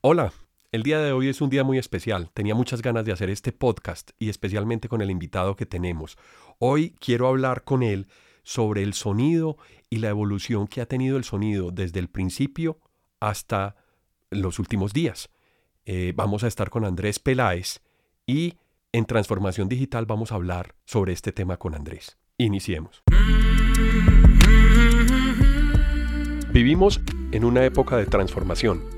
Hola, el día de hoy es un día muy especial. Tenía muchas ganas de hacer este podcast y especialmente con el invitado que tenemos. Hoy quiero hablar con él sobre el sonido y la evolución que ha tenido el sonido desde el principio hasta los últimos días. Eh, vamos a estar con Andrés Peláez y en Transformación Digital vamos a hablar sobre este tema con Andrés. Iniciemos. Vivimos en una época de transformación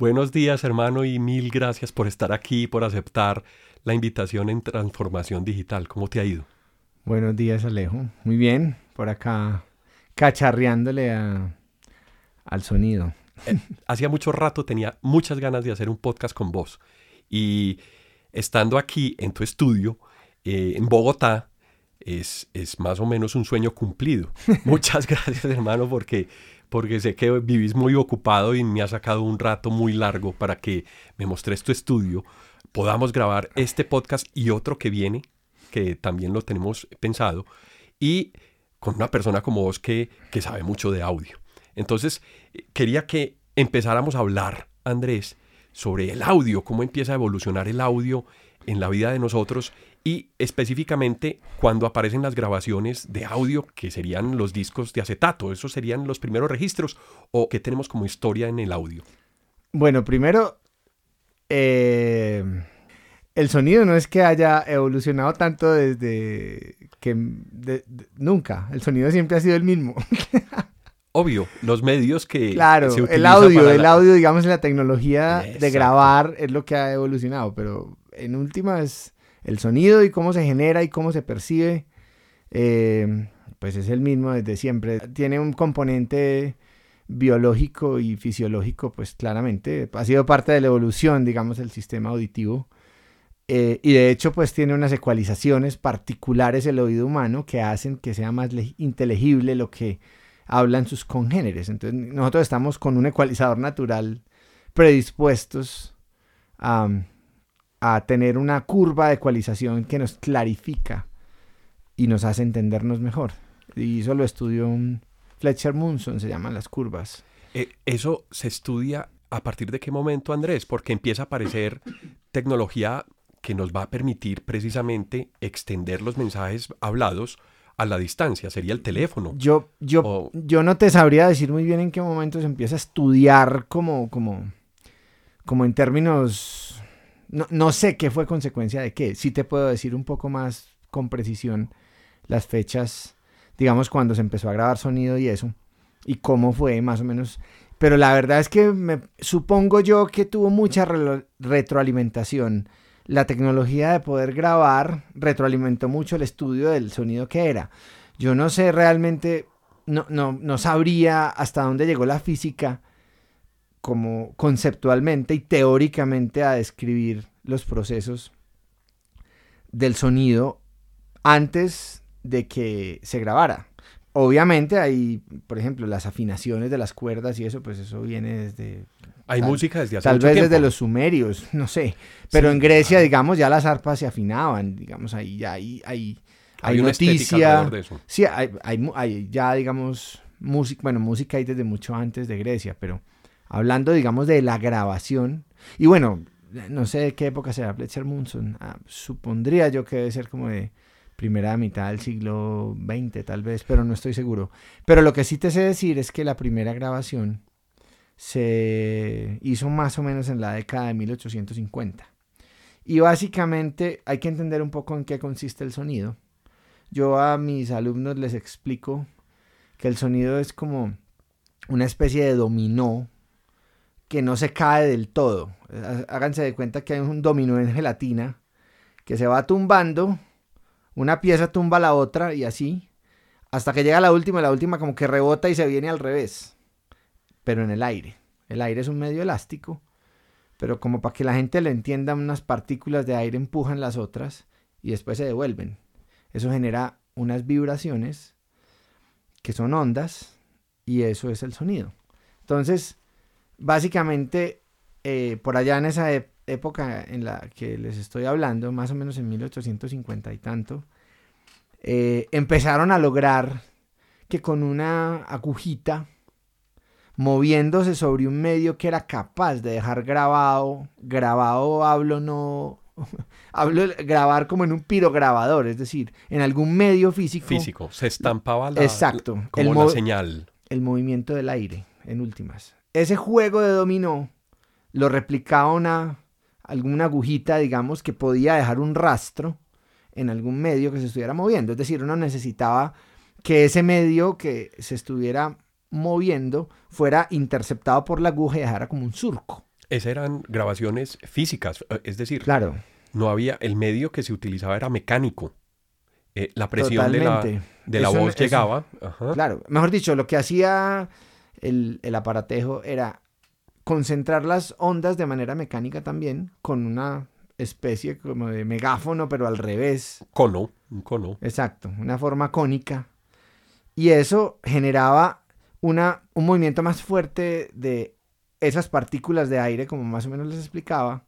Buenos días, hermano, y mil gracias por estar aquí, por aceptar la invitación en Transformación Digital. ¿Cómo te ha ido? Buenos días, Alejo. Muy bien, por acá cacharreándole al sonido. Eh, hacía mucho rato tenía muchas ganas de hacer un podcast con vos. Y estando aquí en tu estudio, eh, en Bogotá, es, es más o menos un sueño cumplido. Muchas gracias, hermano, porque porque sé que vivís muy ocupado y me ha sacado un rato muy largo para que me mostres tu estudio, podamos grabar este podcast y otro que viene, que también lo tenemos pensado, y con una persona como vos que, que sabe mucho de audio. Entonces, quería que empezáramos a hablar, Andrés, sobre el audio, cómo empieza a evolucionar el audio en la vida de nosotros y específicamente cuando aparecen las grabaciones de audio, que serían los discos de acetato, esos serían los primeros registros, o qué tenemos como historia en el audio. Bueno, primero, eh, el sonido no es que haya evolucionado tanto desde que nunca, el sonido siempre ha sido el mismo. Obvio, los medios que... Claro, el audio, el audio, digamos, la tecnología de grabar es lo que ha evolucionado, pero en últimas el sonido y cómo se genera y cómo se percibe, eh, pues es el mismo desde siempre. Tiene un componente biológico y fisiológico, pues claramente ha sido parte de la evolución, digamos, del sistema auditivo. Eh, y de hecho, pues tiene unas ecualizaciones particulares el oído humano que hacen que sea más inteligible lo que hablan sus congéneres. Entonces, nosotros estamos con un ecualizador natural predispuestos a, a tener una curva de ecualización que nos clarifica y nos hace entendernos mejor. Y eso lo estudió un Fletcher Munson, se llaman las curvas. Eh, ¿Eso se estudia a partir de qué momento, Andrés? Porque empieza a aparecer tecnología que nos va a permitir precisamente extender los mensajes hablados a la distancia, sería el teléfono. Yo, yo, yo no te sabría decir muy bien en qué momento se empieza a estudiar como, como, como en términos no, sé qué fue consecuencia de qué. Sí te puedo decir un poco más con precisión las fechas, digamos, cuando se empezó a grabar sonido y eso, y cómo fue más o menos. Pero la verdad es que me, supongo yo que tuvo mucha retroalimentación. La tecnología de poder grabar retroalimentó mucho el estudio del sonido que era. Yo no sé realmente, no, no, no sabría hasta dónde llegó la física como conceptualmente y teóricamente a describir los procesos del sonido antes de que se grabara. Obviamente hay, por ejemplo, las afinaciones de las cuerdas y eso, pues eso viene desde... Hay música desde hace Tal vez desde los sumerios, no sé. Pero en Grecia, digamos, ya las arpas se afinaban, digamos, ahí ya hay, hay, hay, hay noticia. De eso. Sí, hay, hay, hay, ya, digamos, música, bueno, música hay desde mucho antes de Grecia, pero hablando, digamos, de la grabación. Y bueno, no sé de qué época será Fletcher Munson. Ah, supondría yo que debe ser como de primera mitad del siglo XX, tal vez, pero no estoy seguro. Pero lo que sí te sé decir es que la primera grabación se hizo más o menos en la década de 1850. Y básicamente hay que entender un poco en qué consiste el sonido. Yo a mis alumnos les explico que el sonido es como una especie de dominó que no se cae del todo. Háganse de cuenta que hay un dominó en gelatina que se va tumbando, una pieza tumba la otra y así, hasta que llega la última, la última como que rebota y se viene al revés, pero en el aire. El aire es un medio elástico, pero como para que la gente lo entienda, unas partículas de aire empujan las otras y después se devuelven. Eso genera unas vibraciones que son ondas y eso es el sonido. Entonces, básicamente, eh, por allá en esa época en la que les estoy hablando, más o menos en 1850 y tanto, eh, empezaron a lograr que con una agujita, moviéndose sobre un medio que era capaz de dejar grabado, grabado hablo no, hablo grabar como en un pirograbador, es decir, en algún medio físico. Físico, se estampaba la, exacto, como la señal. El movimiento del aire, en últimas. Ese juego de dominó lo replicaba una, alguna agujita, digamos, que podía dejar un rastro en algún medio que se estuviera moviendo. Es decir, uno necesitaba que ese medio que se estuviera moviendo fuera interceptado por la aguja y dejara como un surco. Esas eran grabaciones físicas, eh, es decir, claro. no había, el medio que se utilizaba era mecánico. Eh, la presión de la, de la voz llegaba. Claro, mejor dicho, lo que hacía el, el aparatejo era concentrar las ondas de manera mecánica también con una especie como de megáfono, pero al revés. Cono, un cono. Exacto, una forma cónica. Y eso generaba una, un movimiento más fuerte de esas partículas de aire, como más o menos les explicaba,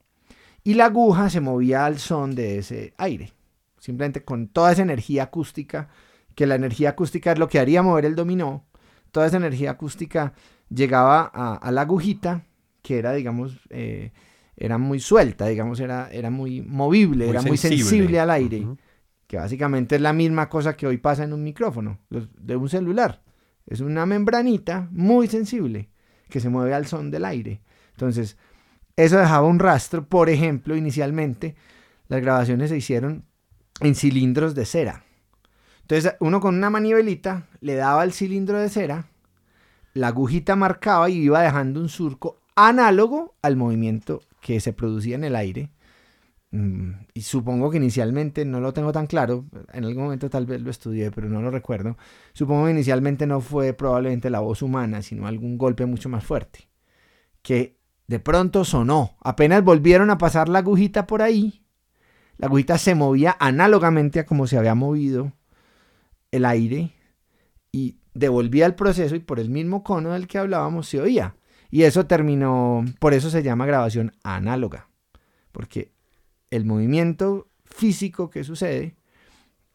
y la aguja se movía al son de ese aire. Simplemente con toda esa energía acústica, que la energía acústica es lo que haría mover el dominó, toda esa energía acústica llegaba a, la agujita, que era, digamos, eh, era muy suelta, digamos, era, era muy movible, era muy sensible al aire, que básicamente es la misma cosa que hoy pasa en un micrófono de un celular. Es una membranita muy sensible que se mueve al son del aire. Entonces, eso dejaba un rastro. Por ejemplo, inicialmente las grabaciones se hicieron en cilindros de cera. Entonces, uno con una manivelita le daba el cilindro de cera, la agujita marcaba y iba dejando un surco análogo al movimiento que se producía en el aire. Mm, y supongo que inicialmente, no lo tengo tan claro, en algún momento tal vez lo estudié, pero no lo recuerdo. Supongo que inicialmente no fue probablemente la voz humana, sino algún golpe mucho más fuerte. Que de pronto sonó. Apenas volvieron a pasar la agujita por ahí, la agujita se movía análogamente a como se había movido el aire y devolvía el proceso y por el mismo cono del que hablábamos se oía. Y eso terminó, por eso se llama grabación análoga, porque el movimiento físico que sucede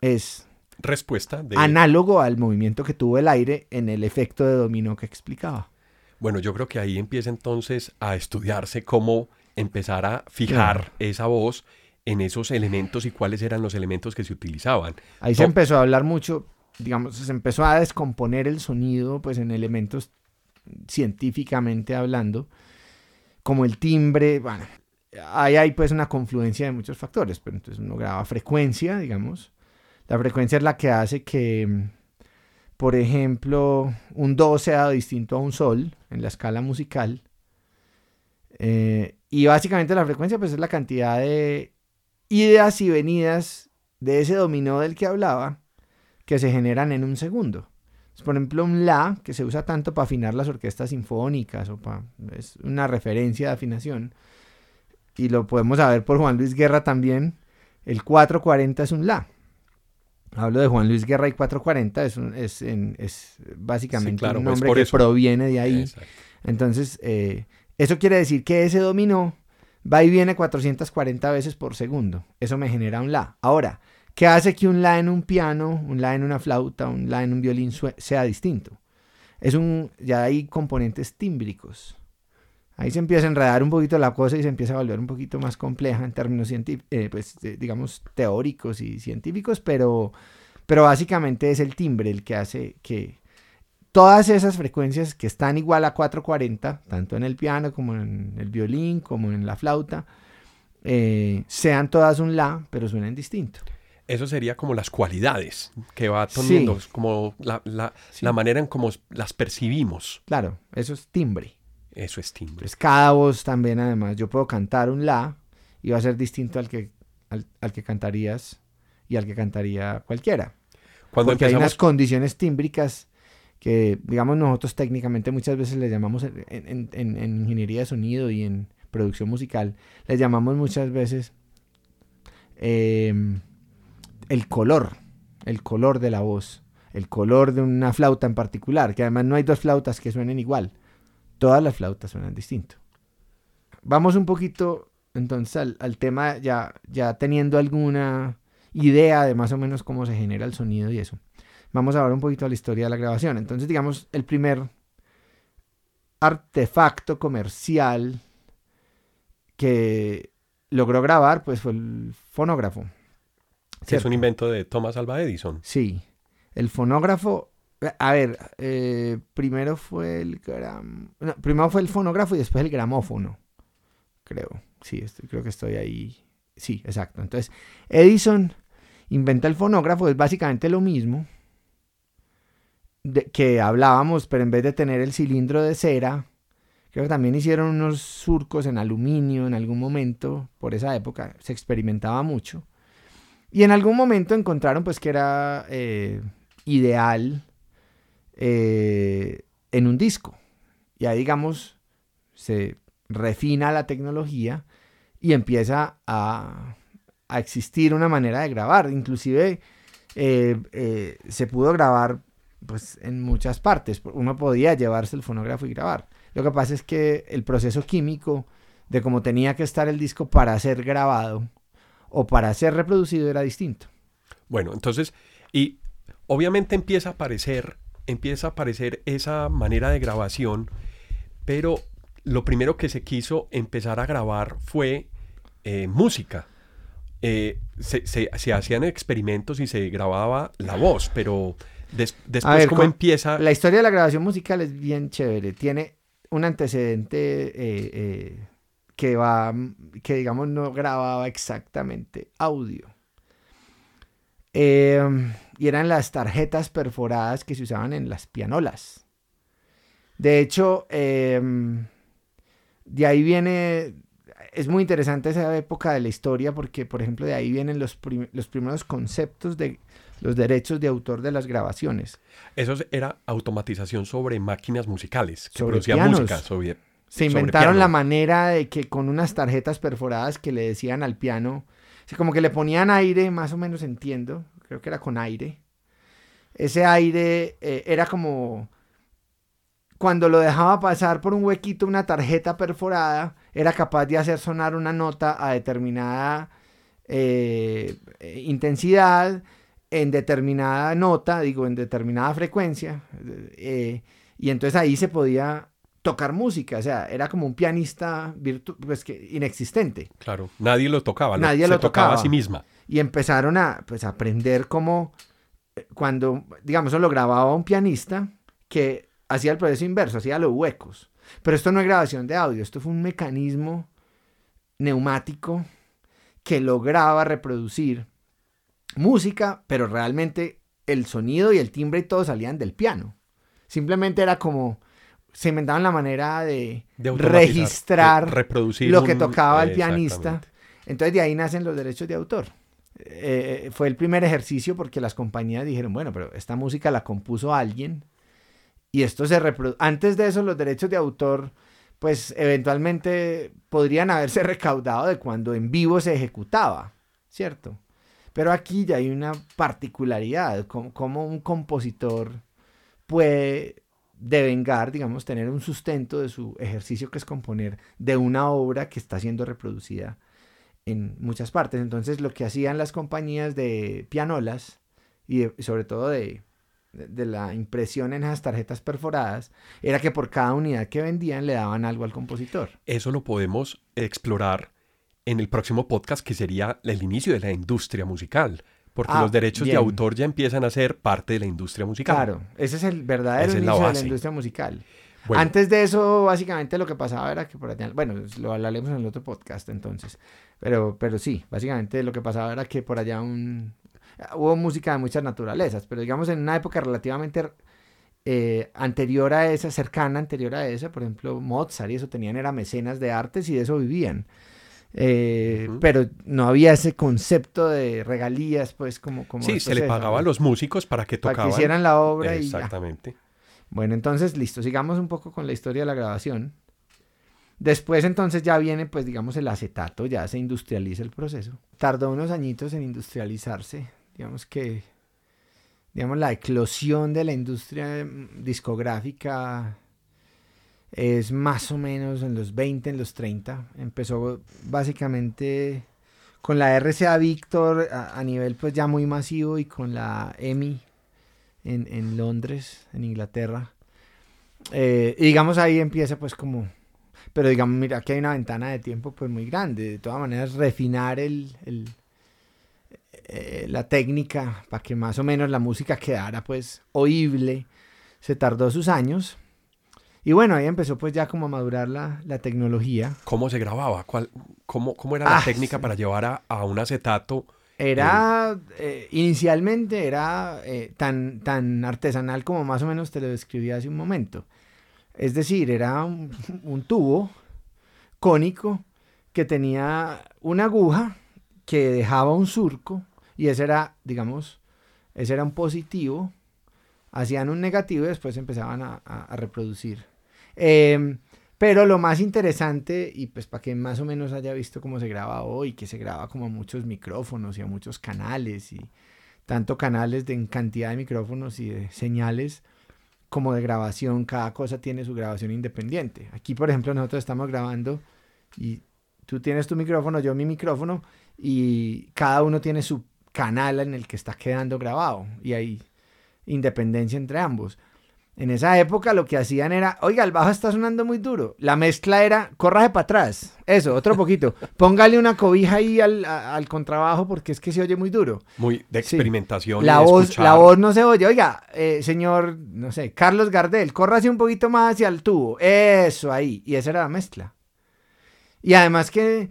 es respuesta análogo al movimiento que tuvo el aire en el efecto de dominó que explicaba. Bueno, yo creo que ahí empieza entonces a estudiarse cómo empezar a fijar esa voz en esos elementos y cuáles eran los elementos que se utilizaban. Ahí se empezó a hablar mucho, digamos, se empezó a descomponer el sonido pues en elementos científicamente hablando, como el timbre, bueno, ahí hay pues una confluencia de muchos factores, pero entonces uno graba frecuencia, digamos. La frecuencia es la que hace que, por ejemplo, un do sea distinto a un sol en la escala musical. Eh, y básicamente la frecuencia pues es la cantidad de idas y venidas de ese dominó del que hablaba que se generan en un segundo. Por ejemplo, un La, que se usa tanto para afinar las orquestas sinfónicas, o para, es una referencia de afinación, y lo podemos saber por Juan Luis Guerra también, el 440 es un La. Hablo de Juan Luis Guerra y 440, es, es, es básicamente un pues nombre que proviene de ahí. Entonces, eh, eso quiere decir que ese dominó va y viene 440 veces por segundo. Eso me genera un La. Ahora, ¿Qué hace que un la en un piano, un la en una flauta, un la en un violín sea distinto? Es un, ya hay componentes tímbricos. Ahí se empieza a enredar un poquito la cosa y se empieza a volver un poquito más compleja en términos eh, pues, digamos, teóricos y científicos, pero, pero básicamente es el timbre el que hace que todas esas frecuencias que están igual a 440, tanto en el piano como en el violín, como en la flauta, eh, sean todas un la, pero suenen distinto. Eso sería como las cualidades que va teniendo, como la, manera en cómo las percibimos. Claro, eso es timbre. Eso es timbre. Es cada voz también, además. Yo puedo cantar un la y va a ser distinto al que, al, que cantarías y al que cantaría cualquiera. Cuando Porque hay unas condiciones tímbricas que, digamos, nosotros técnicamente muchas veces le llamamos en, en, ingeniería de sonido y en producción musical, le llamamos muchas veces em, el color, el color de la voz, el color de una flauta en particular, que además no hay dos flautas que suenen igual, todas las flautas suenan distinto. Vamos un poquito entonces al, tema ya, ya teniendo alguna idea de más o menos cómo se genera el sonido y eso. Vamos a hablar un poquito de la historia de la grabación. Entonces, digamos, el primer artefacto comercial que logró grabar, pues fue el fonógrafo. es un invento de Thomas Alva Edison. Sí. El fonógrafo, a ver, eh, primero fue el primero fue el fonógrafo y después el gramófono, creo. Sí, creo que estoy ahí. Sí, exacto. Entonces, Edison inventa el fonógrafo, es básicamente lo mismo que hablábamos, pero en vez de tener el cilindro de cera, creo que también hicieron unos surcos en aluminio en algún momento, por esa época se experimentaba mucho. Y en algún momento encontraron pues que era eh, ideal eh, en un disco. Y ahí digamos se refina la tecnología y empieza a, existir una manera de grabar. Inclusive eh, se pudo grabar pues en muchas partes. Uno podía llevarse el fonógrafo y grabar. Lo que pasa es que el proceso químico de cómo tenía que estar el disco para ser grabado o para ser reproducido era distinto. Bueno, entonces, y obviamente empieza a aparecer, empieza a aparecer esa manera de grabación, pero lo primero que se quiso empezar a grabar fue eh, música. Eh, se, se hacían experimentos y se grababa la voz, pero después, ¿cómo empieza? La historia de la grabación musical es bien chévere. Tiene un antecedente eh, eh, que va, que digamos no grababa exactamente audio. Em, y eran las tarjetas perforadas que se usaban en las pianolas. De hecho, em, de ahí viene, es muy interesante esa época de la historia porque, por ejemplo, de ahí vienen los, los primeros conceptos de los derechos de autor de las grabaciones. Eso era automatización sobre máquinas musicales, que sobre música. Se inventaron la manera de que con unas tarjetas perforadas que le decían al piano, como que le ponían aire, más o menos entiendo, creo que era con aire. Ese aire eh, era como cuando lo dejaba pasar por un huequito una tarjeta perforada, era capaz de hacer sonar una nota a determinada eh, intensidad en determinada nota, digo, en determinada frecuencia, eh, y entonces ahí se podía tocar música, o sea, era como un pianista pues, que, inexistente. Claro, nadie lo tocaba, nadie lo tocaba. a sí misma. Y empezaron a pues, aprender cómo, eh, cuando, digamos, lo grababa un pianista que hacía el proceso inverso, hacía los huecos. Pero esto no es grabación de audio, esto fue un mecanismo neumático que lograba reproducir música, pero realmente el sonido y el timbre y todo salían del piano. Simplemente era como se inventaban la manera de, registrar, reproducir lo que tocaba el pianista. Entonces de ahí nacen los derechos de autor. Eh, fue el primer ejercicio porque las compañías dijeron, bueno, pero esta música la compuso alguien y esto se reproduce. Antes de eso los derechos de autor pues eventualmente podrían haberse recaudado de cuando en vivo se ejecutaba, ¿cierto? Pero aquí ya hay una particularidad, como, un compositor puede devengar, digamos, tener un sustento de su ejercicio que es componer de una obra que está siendo reproducida en muchas partes. Entonces lo que hacían las compañías de pianolas y sobre todo de, de, la impresión en esas tarjetas perforadas era que por cada unidad que vendían le daban algo al compositor. Eso lo podemos explorar en el próximo podcast, que sería el inicio de la industria musical. Porque ah, los derechos de autor ya empiezan a ser parte de la industria musical. Claro, ese es el verdadero inicio de la industria musical. Antes de eso, básicamente lo que pasaba era que por allá, bueno, lo hablaremos en el otro podcast entonces, pero, pero sí, básicamente lo que pasaba era que por allá un, hubo música de muchas naturalezas, pero digamos en una época relativamente eh, anterior a esa, cercana, anterior a esa, por ejemplo, Mozart y eso tenían, era mecenas de artes y de eso vivían. Eh, pero no había ese concepto de regalías, pues como... como sí, se le pagaba a los músicos para que tocaban. Para que hicieran la obra Exactamente. Bueno, entonces, listo, sigamos un poco con la historia de la grabación. Después entonces ya viene, pues digamos, el acetato, ya se industrializa el proceso. Tardó unos añitos en industrializarse, digamos que, digamos, la eclosión de la industria mm, discográfica es más o menos en los 20, en los 30. Empezó básicamente con la RCA Victor a, nivel pues ya muy masivo y con la EMI en, en Londres, en Inglaterra. Eh, y digamos ahí empieza pues como... Pero digamos, mira, aquí hay una ventana de tiempo pues muy grande. De todas maneras, refinar el, el eh, la técnica para que más o menos la música quedara pues oíble. Se tardó sus años. Y bueno, ahí empezó pues ya como a madurar la, la tecnología. ¿Cómo se grababa? ¿Cuál, cómo, ¿Cómo era la ah, técnica para llevar a, a, un acetato? Era, eh, inicialmente era eh, tan, tan artesanal como más o menos te lo describí hace un momento. Es decir, era un, un tubo cónico que tenía una aguja que dejaba un surco y ese era, digamos, ese era un positivo, hacían un negativo y después empezaban a, a reproducir Em, pero lo más interesante, y pues para que más o menos haya visto cómo se graba hoy, que se graba como a muchos micrófonos y a muchos canales, y tanto canales de cantidad de micrófonos y de señales como de grabación, cada cosa tiene su grabación independiente. Aquí, por ejemplo, nosotros estamos grabando y tú tienes tu micrófono, yo mi micrófono, y cada uno tiene su canal en el que está quedando grabado, y hay independencia entre ambos. En esa época lo que hacían era, oiga, el bajo está sonando muy duro. La mezcla era, corraje para atrás. Eso, otro poquito. Póngale una cobija ahí al, contrabajo porque es que se oye muy duro. Muy de experimentación. La, voz, la voz no se oye. Oiga, eh, señor, no sé, Carlos Gardel, córrase un poquito más hacia el tubo. Eso, ahí. Y esa era la mezcla. Y además que,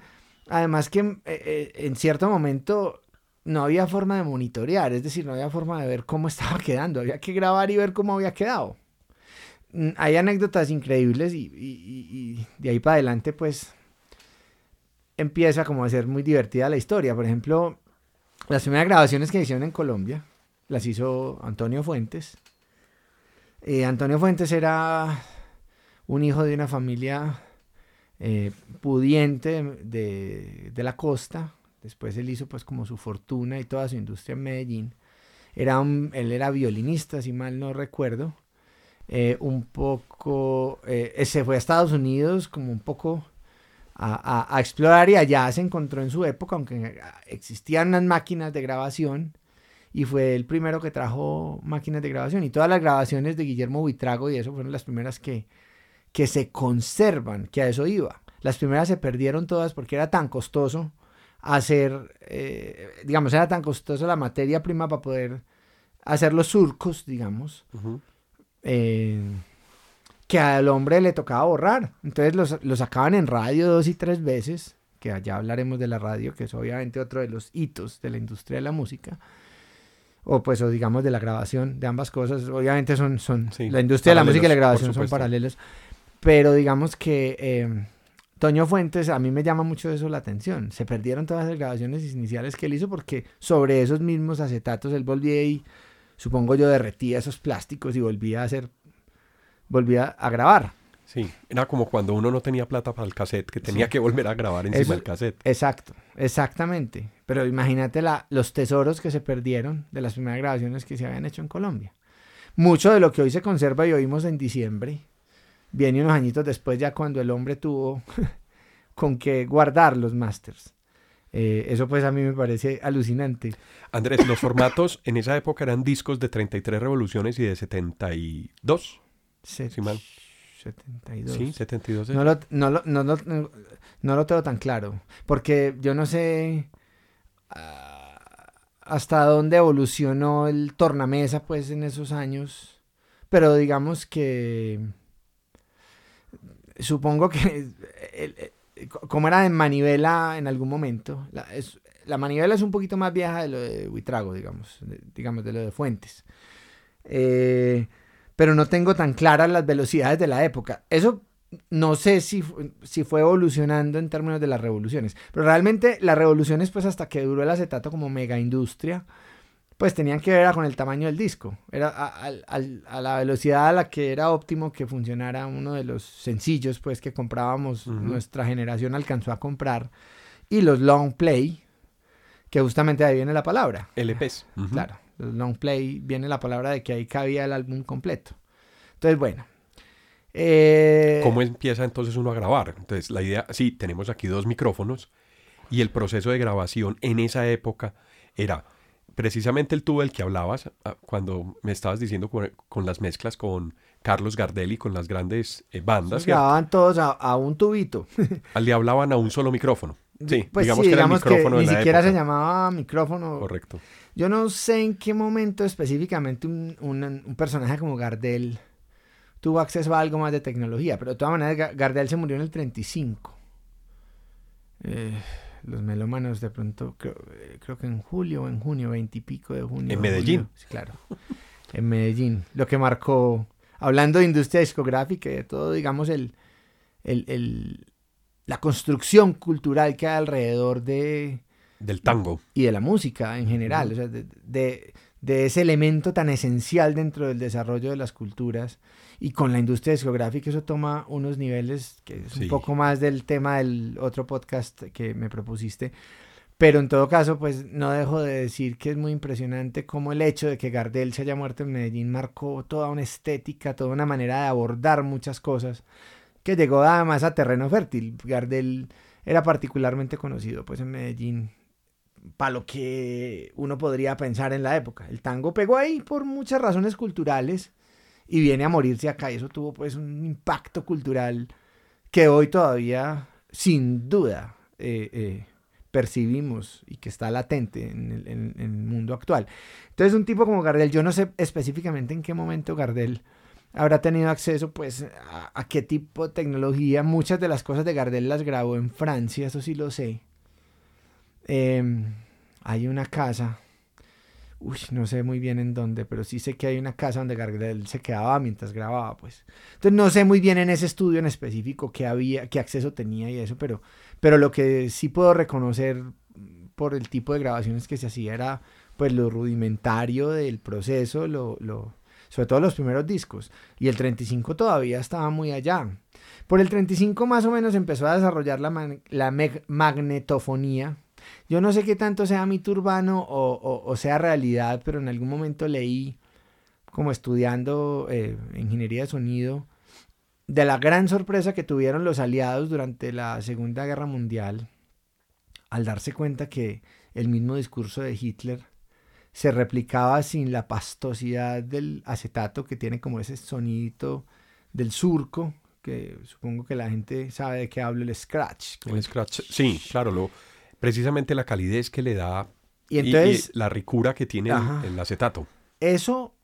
además que eh, eh, en cierto momento no había forma de monitorear, es decir, no había forma de ver cómo estaba quedando, había que grabar y ver cómo había quedado. Mm, hay anécdotas increíbles y, de ahí para adelante pues empieza como a ser muy divertida la historia. Por ejemplo, las primeras grabaciones que hicieron en Colombia las hizo Antonio Fuentes. Eh, Antonio Fuentes era un hijo de una familia eh, pudiente de, de la costa, Después él hizo pues como su fortuna y toda su industria en Medellín. Era él era violinista, si mal no recuerdo. Eh, un poco, eh, se fue a Estados Unidos como un poco a, explorar y allá se encontró en su época, aunque existían unas máquinas de grabación y fue el primero que trajo máquinas de grabación y todas las grabaciones de Guillermo Buitrago y eso fueron las primeras que, que se conservan, que a eso iba. Las primeras se perdieron todas porque era tan costoso hacer, eh, digamos, era tan costosa la materia prima para poder hacer los surcos, digamos, eh, que al hombre le tocaba borrar. Entonces los, los, sacaban en radio dos y tres veces, que allá hablaremos de la radio, que es obviamente otro de los hitos de la industria de la música. O pues, o digamos, de la grabación, de ambas cosas. Obviamente son, son la industria de la música y la grabación son paralelos. Pero digamos que eh, Toño Fuentes, a mí me llama mucho eso la atención. Se perdieron todas las grabaciones iniciales que él hizo porque sobre esos mismos acetatos él volvía y, supongo yo, derretía esos plásticos y volvía a hacer, volvía a grabar. Sí, era como cuando uno no tenía plata para el cassette, que tenía que volver a grabar encima del cassette. Exacto, exactamente. Pero imagínate la, los tesoros que se perdieron de las primeras grabaciones que se habían hecho en Colombia. Mucho de lo que hoy se conserva y oímos en diciembre viene unos añitos después ya cuando el hombre tuvo con que guardar los masters. Eh, eso pues a mí me parece alucinante. Andrés, los formatos en esa época eran discos de 33 revoluciones y de 72. Sí, mal. 72. Sí, 72. No lo, no, lo, no, lo, no lo tengo tan claro, porque yo no sé ah, hasta dónde evolucionó el tornamesa pues en esos años, pero digamos que supongo que como era de manivela en algún momento, la, manivela es un poquito más vieja de lo de Huitrago, digamos, de, digamos, de lo de Fuentes. Eh, pero no tengo tan claras las velocidades de la época. Eso no sé si, si fue evolucionando en términos de las revoluciones, pero realmente las revoluciones, pues hasta que duró el acetato como mega industria, pues tenían que ver con el tamaño del disco. Era a, la velocidad a la que era óptimo que funcionara uno de los sencillos pues que comprábamos, nuestra generación alcanzó a comprar. Y los long play, que justamente ahí viene la palabra. LPs. Claro, los long play viene la palabra de que ahí cabía el álbum completo. Entonces, bueno. Eh, ¿Cómo empieza entonces uno a grabar? Entonces, la idea, sí, tenemos aquí dos micrófonos y el proceso de grabación en esa época era precisamente el tubo del que hablabas ah, cuando me estabas diciendo con, las mezclas con Carlos Gardelli, con las grandes eh, bandas. Se todos a, un tubito. Le hablaban a un solo micrófono. Sí, pues digamos que era el micrófono ni siquiera se llamaba micrófono. Correcto. Yo no sé en qué momento específicamente un, personaje como Gardel tuvo acceso a algo más de tecnología, pero de todas maneras Gardel se murió en el 35. Eh, los melómanos de pronto, creo, eh, creo, que en julio o en junio, veintipico de junio. En Medellín. sí, claro, en Medellín. Lo que marcó, hablando de industria discográfica y de todo, digamos, el, el, la construcción cultural que hay alrededor de... Del tango. Y de la música en general, o sea, de, de ese elemento tan esencial dentro del desarrollo de las culturas y con la industria discográfica eso toma unos niveles que es un poco más del tema del otro podcast que me propusiste. Pero en todo caso, pues no dejo de decir que es muy impresionante cómo el hecho de que Gardel se haya muerto en Medellín marcó toda una estética, toda una manera de abordar muchas cosas que llegó además a terreno fértil. Gardel era particularmente conocido pues en Medellín para lo que uno podría pensar en la época. El tango pegó ahí por muchas razones culturales y viene a morirse acá. Y eso tuvo pues un impacto cultural que hoy todavía, sin duda, eh, eh, percibimos y que está latente en el, mundo actual. Entonces un tipo como Gardel, yo no sé específicamente en qué momento Gardel habrá tenido acceso pues a, qué tipo de tecnología. Muchas de las cosas de Gardel las grabó en Francia, eso sí lo sé. Em, hay una casa Uy, no sé muy bien en dónde, pero sí sé que hay una casa donde Gardel se quedaba mientras grababa, pues. Entonces no sé muy bien en ese estudio en específico qué había, qué acceso tenía y eso, pero, pero lo que sí puedo reconocer por el tipo de grabaciones que se hacía era pues lo rudimentario del proceso, lo, lo, sobre todo los primeros discos. Y el 35 todavía estaba muy allá. Por el 35 más o menos empezó a desarrollar la, la magnetofonía, yo no sé qué tanto sea mito urbano o, sea realidad, pero en algún momento leí, como estudiando eh, ingeniería de sonido, de la gran sorpresa que tuvieron los aliados durante la Segunda Guerra Mundial al darse cuenta que el mismo discurso de Hitler se replicaba sin la pastosidad del acetato que tiene como ese sonidito del surco, que supongo que la gente sabe de qué hablo, el scratch. El scratch, sí, claro, lo, precisamente la calidez que le da y, entonces, la ricura que tiene el, acetato. Eso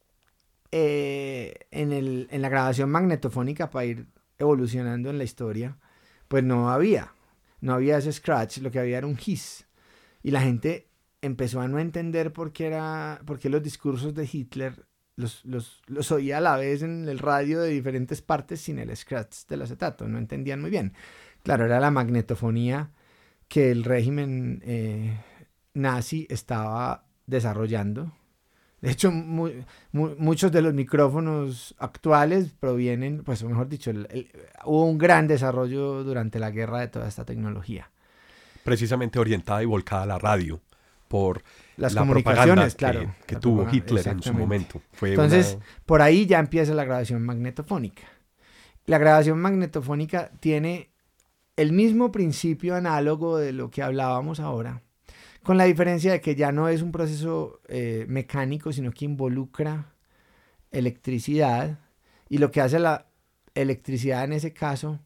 eh, en, el, en la grabación magnetofónica para ir evolucionando en la historia, pues no había. No había ese scratch, lo que había era un hiss. Y la gente empezó a no entender por qué, era, por qué los discursos de Hitler los, los, los, oía a la vez en el radio de diferentes partes sin el scratch del acetato. No entendían muy bien. Claro, era la magnetofonía que el régimen eh, nazi estaba desarrollando. De hecho, muchos de los micrófonos actuales provienen, pues mejor dicho, hubo un gran desarrollo durante la guerra de toda esta tecnología. Precisamente orientada y volcada a la radio por las comunicaciones, claro, que, tuvo Hitler en su momento. Entonces, por ahí ya empieza la grabación magnetofónica. La grabación magnetofónica tiene el mismo principio análogo de lo que hablábamos ahora, con la diferencia de que ya no es un proceso eh, mecánico, sino que involucra electricidad, y lo que hace la electricidad en ese caso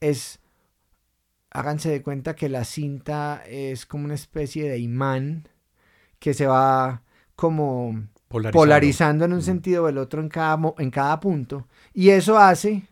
es, háganse de cuenta que la cinta es como una especie de imán que se va como polarizando, en un sentido o el otro en cada, en cada punto, y eso hace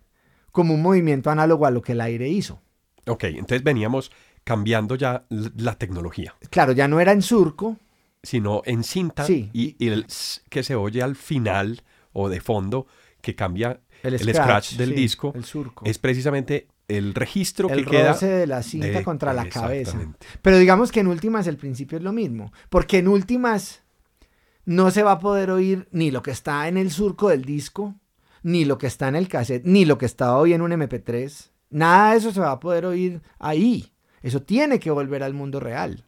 como un movimiento análogo a lo que el aire hizo. Ok, entonces veníamos cambiando ya la tecnología. Claro, ya no era en surco. Sino en cinta y, el que se oye al final o de fondo que cambia el scratch, del disco el surco. es precisamente el registro que queda de la cinta contra la cabeza. Pero digamos que en últimas el principio es lo mismo, porque en últimas no se va a poder oír ni lo que está en el surco del disco, ni lo que está en el cassette, ni lo que está hoy en un MP3. Nada de eso se va a poder oír ahí. Eso tiene que volver al mundo real.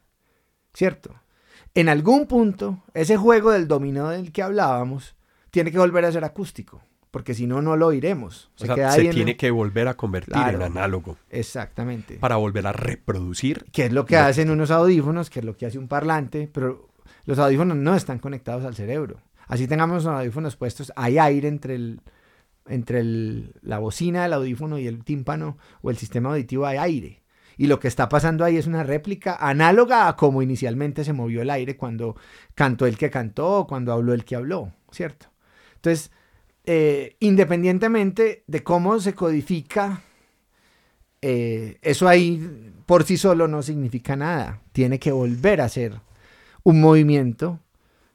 ¿Cierto? En algún punto, ese juego del dominó del que hablábamos tiene que volver a ser acústico, porque si no, no lo oiremos. Se, se tiene que volver a convertir en análogo. Exactamente. Para volver a reproducir. Que es lo que hacen unos audífonos, que es lo que hace un parlante, pero los audífonos no están conectados al cerebro. Así tengamos los audífonos puestos, hay aire entre el, entre la bocina del audífono y el tímpano o el sistema auditivo hay aire. Y lo que está pasando ahí es una réplica análoga a como inicialmente se movió el aire cuando cantó el que cantó o cuando habló el que habló, ¿cierto? Entonces, eh, independientemente de cómo se codifica, eh, eso ahí por sí solo no significa nada. Tiene que volver a ser un movimiento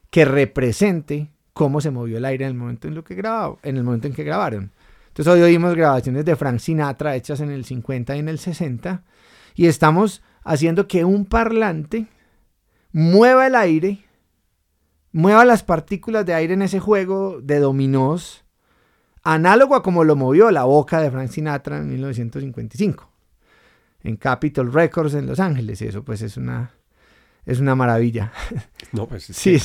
que represente cómo se movió el aire en el momento en, lo que grababa, en el momento en que grabaron. Entonces hoy oímos grabaciones de Frank Sinatra hechas en el 50 y en el 60 y estamos haciendo que un parlante mueva el aire, mueva las partículas de aire en ese juego de dominós, análogo a como lo movió la boca de Frank Sinatra en 1955 en Capitol Records en Los Ángeles. Eso pues es una es una maravilla. No, pues sí.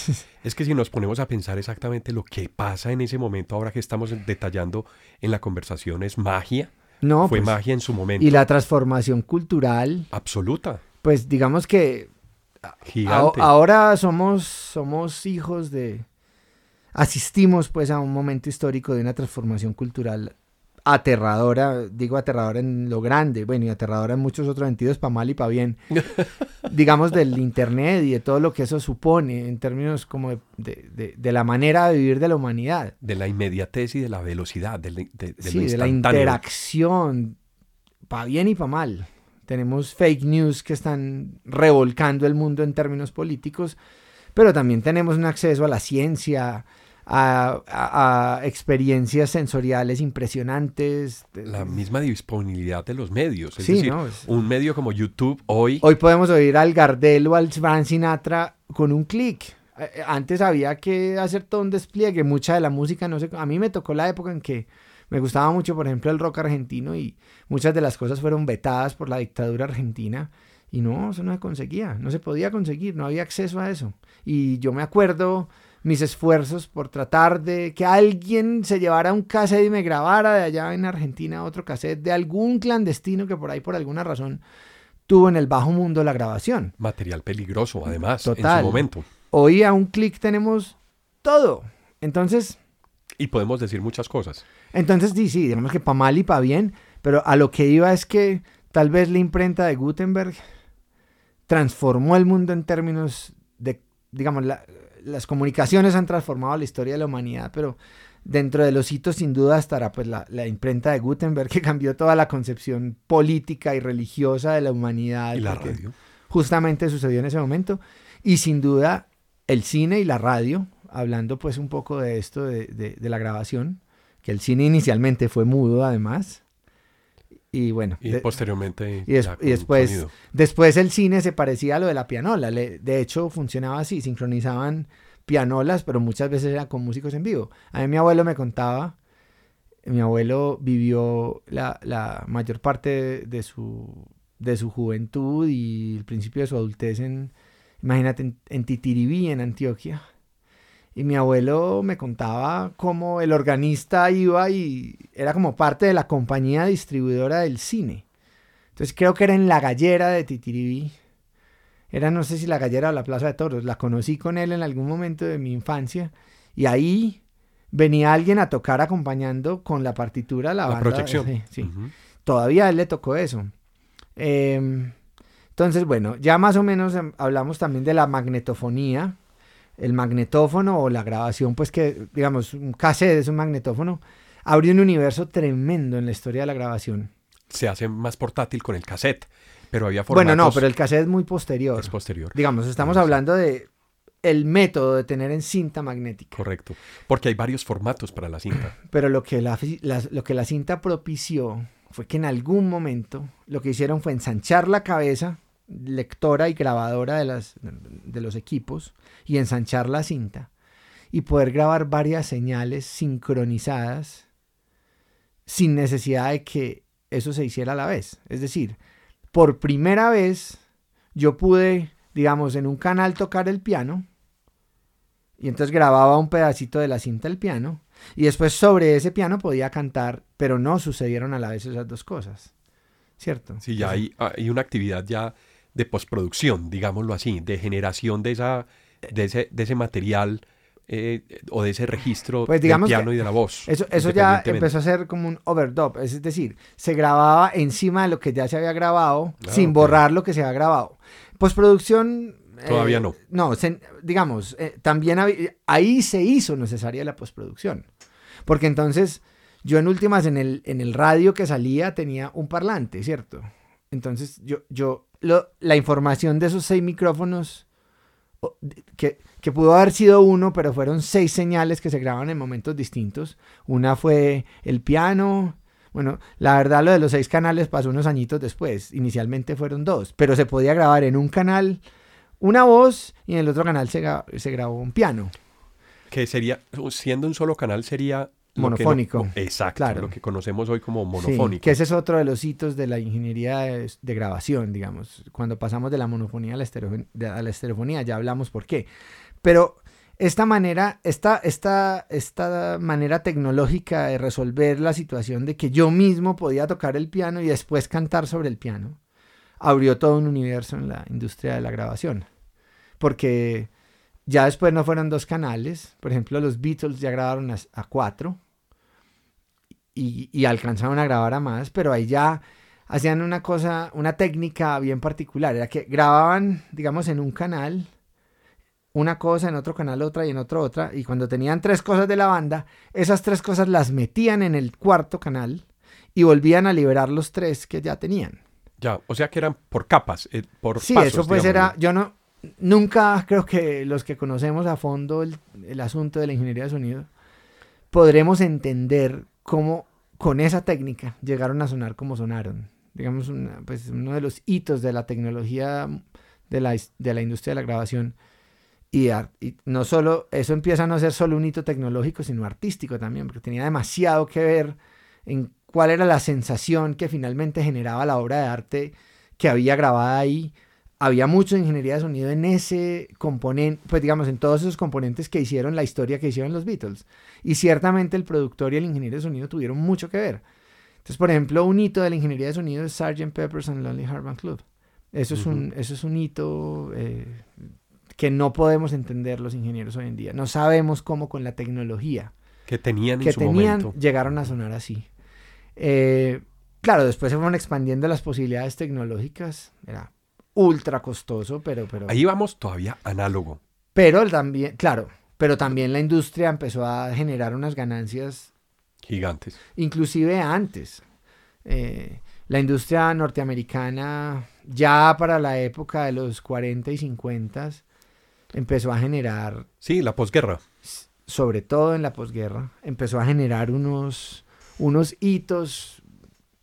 es que si nos ponemos a pensar exactamente lo que pasa en ese momento, ahora que estamos detallando en la conversación, es magia. No, fue pues, magia en su momento. Y la transformación cultural. Absoluta. Pues digamos que ahora somos, somos hijos de... Asistimos pues a un momento histórico de una transformación cultural aterradora, digo aterradora en lo grande, bueno, y aterradora en muchos otros sentidos, para mal y para bien, digamos del Internet y de todo lo que eso supone en términos como de, la manera de vivir de la humanidad. De la inmediatez y de la velocidad, de, sí, de la interacción, para bien y para mal. Tenemos fake news que están revolcando el mundo en términos políticos, pero también tenemos un acceso a la ciencia, a, experiencias sensoriales impresionantes. La misma disponibilidad de los medios. Es decir, un medio como YouTube hoy. Hoy podemos oír al Gardel o al Frank Sinatra con un clic. Eh, eh, antes había que hacer todo un despliegue. Mucha de la música, no sé. A mí me tocó la época en que me gustaba mucho, por ejemplo, el rock argentino y muchas de las cosas fueron vetadas por la dictadura argentina. Y no, eso no se conseguía, no se podía conseguir, no había acceso a eso. Y yo me acuerdo mis esfuerzos por tratar de que alguien se llevara un cassette y me grabara de allá en Argentina otro cassette de algún clandestino que por ahí por alguna razón tuvo en el bajo mundo la grabación. Material peligroso, además, en su momento. Hoy a un clic tenemos todo. Entonces... Y podemos decir muchas cosas. Entonces, sí, sí, digamos que para mal y para bien, pero a lo que iba es que tal vez la imprenta de Gutenberg transformó el mundo en términos de, digamos, la, las comunicaciones han transformado la historia de la humanidad, pero dentro de los hitos sin duda estará pues la, imprenta de Gutenberg que cambió toda la concepción política y religiosa de la humanidad. Y la radio. Justamente sucedió en ese momento. Y sin duda el cine y la radio, hablando pues un poco de esto de, de la grabación, que el cine inicialmente fue mudo además, y bueno. Y posteriormente. Y, después, después el cine se parecía a lo de la pianola. de hecho, funcionaba así: sincronizaban pianolas, pero muchas veces era con músicos en vivo. A mí mi abuelo me contaba. Mi abuelo vivió la, mayor parte de, su, de su juventud y el principio de su adultez en, imagínate, en, en Titiribí, en Antioquia. Y mi abuelo me contaba cómo el organista iba y era como parte de la compañía distribuidora del cine. Entonces creo que era en la gallera de Titiribí. Era no sé si la gallera o la Plaza de Toros. La conocí con él en algún momento de mi infancia. Y ahí venía alguien a tocar acompañando con la partitura la, la protección. Sí, Todavía a él le tocó eso. Em, entonces, bueno, ya más o menos em, hablamos también de la magnetofonía el magnetófono o la grabación, pues que, digamos, un cassette es un magnetófono, abrió un universo tremendo en la historia de la grabación. Se hace más portátil con el cassette, pero había formatos... Bueno, no, pero el cassette es muy posterior. Es posterior. Digamos, estamos hablando de el método de tener en cinta magnética. Correcto, porque hay varios formatos para la cinta. Pero lo que la, lo que la cinta propició fue que en algún momento lo que hicieron fue ensanchar la cabeza lectora y grabadora de, las, de los equipos y ensanchar la cinta. y poder grabar varias señales sincronizadas sin necesidad de que eso se hiciera a la vez. Es decir, por primera vez yo pude, digamos, en un canal tocar el piano y entonces grababa un pedacito de la cinta del piano y después sobre ese piano podía cantar, pero no sucedieron a la vez esas dos cosas. ¿Cierto? Sí, ya hay, hay una actividad ya de postproducción, digámoslo así, de generación de, esa, de, ese, de ese material eh, o de ese registro pues del piano y de la voz. Eso, eso ya empezó a ser como un overdub, es decir, se grababa encima de lo que ya se había grabado sin borrar lo que se había grabado. Postproducción... Todavía eh, no. No, digamos, eh, también ahí se hizo necesaria la postproducción. Porque entonces yo en últimas en el, en el radio que salía tenía un parlante, ¿cierto? Entonces yo, yo la información de esos seis micrófonos, que, que, pudo haber sido uno, pero fueron seis señales que se graban en momentos distintos. Una fue el piano. Bueno, la verdad lo de los seis canales pasó unos añitos después. Inicialmente fueron dos, pero se podía grabar en un canal una voz y en el otro canal se, se grabó un piano. Que sería, siendo un solo canal, sería monofónico. exacto, claro. lo que conocemos hoy como monofónico. que ese es otro de los hitos de la ingeniería de, grabación, digamos. Cuando pasamos de la monofonía a la, a la, estereofonía, ya hablamos por qué. Pero esta manera, esta, esta, esta manera tecnológica de resolver la situación de que yo mismo podía tocar el piano y después cantar sobre el piano, abrió todo un universo en la industria de la grabación. Porque ya después no fueron dos canales. Por ejemplo, los Beatles ya grabaron a, cuatro y, y, alcanzaron a grabar a más, pero ahí ya hacían una cosa, una técnica bien particular. Era que grababan, digamos, en un canal una cosa, en otro canal otra y en otro otra. Y cuando tenían tres cosas de la banda, esas tres cosas las metían en el cuarto canal y volvían a liberar los tres que ya tenían. Ya, o sea que eran por capas, eh, por Sí, eso pues era, yo no, nunca creo que los que conocemos a fondo el, asunto de la ingeniería de sonido podremos entender cómo con esa técnica llegaron a sonar como sonaron. Digamos, pues uno de los hitos de la tecnología de la, de la industria de la grabación. Y, y, no solo, eso empieza a no ser solo un hito tecnológico, sino artístico también, porque tenía demasiado que ver en cuál era la sensación que finalmente generaba la obra de arte que había grabada ahí había mucho ingeniería de sonido en ese componente, pues digamos, en todos esos componentes que hicieron la historia que hicieron los Beatles. Y ciertamente el productor y el ingeniero de sonido tuvieron mucho que ver. Entonces, por ejemplo, un hito de la ingeniería de sonido es Sgt. Pepper's and Lonely Heart Club. Eso, es un, eso es un hito eh, que no podemos entender los ingenieros hoy en día. No sabemos cómo con la tecnología que tenían que tenían, llegaron a sonar así. Eh, claro, después se fueron expandiendo las posibilidades tecnológicas. Era ultra costoso, pero, pero... Ahí vamos todavía análogo. Pero también, claro, pero también la industria empezó a generar unas ganancias gigantes. Inclusive antes. Eh, la industria norteamericana, ya para la época de los 40 y 50, empezó a generar... Sí, la posguerra. Sobre todo en la posguerra, empezó a generar unos, unos hitos,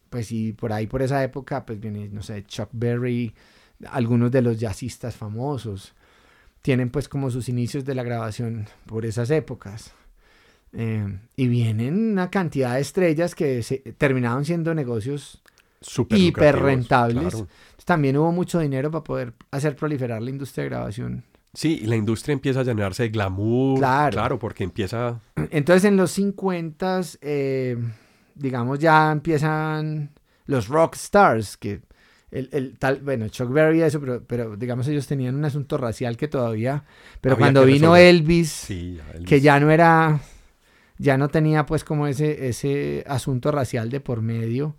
pues y por ahí, por esa época, pues viene, no sé, Chuck Berry, algunos de los jazzistas famosos tienen pues como sus inicios de la grabación por esas épocas. Eh, y vienen una cantidad de estrellas que se, terminaron siendo negocios hiper rentables. También hubo mucho dinero para poder hacer proliferar la industria de grabación. Sí, y la industria empieza a llenarse de glamour. Claro. Claro, porque empieza... Entonces en los 50, eh, digamos, ya empiezan los rock stars, que el, tal, bueno, Chuck Berry eso, pero, pero digamos ellos tenían un asunto racial que todavía, pero cuando vino Elvis, que ya no era, ya no tenía pues como ese, ese asunto racial de por medio,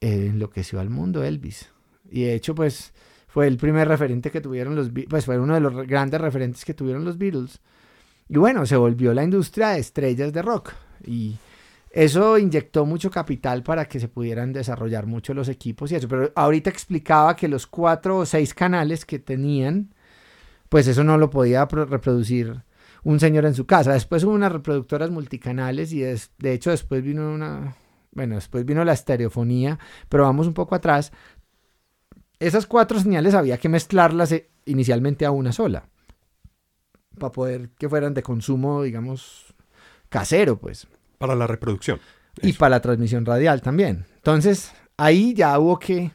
eh, enloqueció al mundo Elvis. Y de hecho pues fue el primer referente que tuvieron los, pues fue uno de los grandes referentes que tuvieron los Beatles. Y bueno, se volvió la industria de estrellas de rock. Y eso inyectó mucho capital para que se pudieran desarrollar mucho los equipos y eso. Pero ahorita explicaba que los cuatro o seis canales que tenían, pues eso no lo podía reproducir un señor en su casa. Después hubo unas reproductoras multicanales y de hecho después vino una, bueno, después vino la estereofonía, pero vamos un poco atrás. Esas cuatro señales había que mezclarlas eh, inicialmente a una sola. para poder que fueran de consumo, digamos, casero, pues. Para la reproducción. Y para la transmisión radial también. Entonces, ahí ya hubo que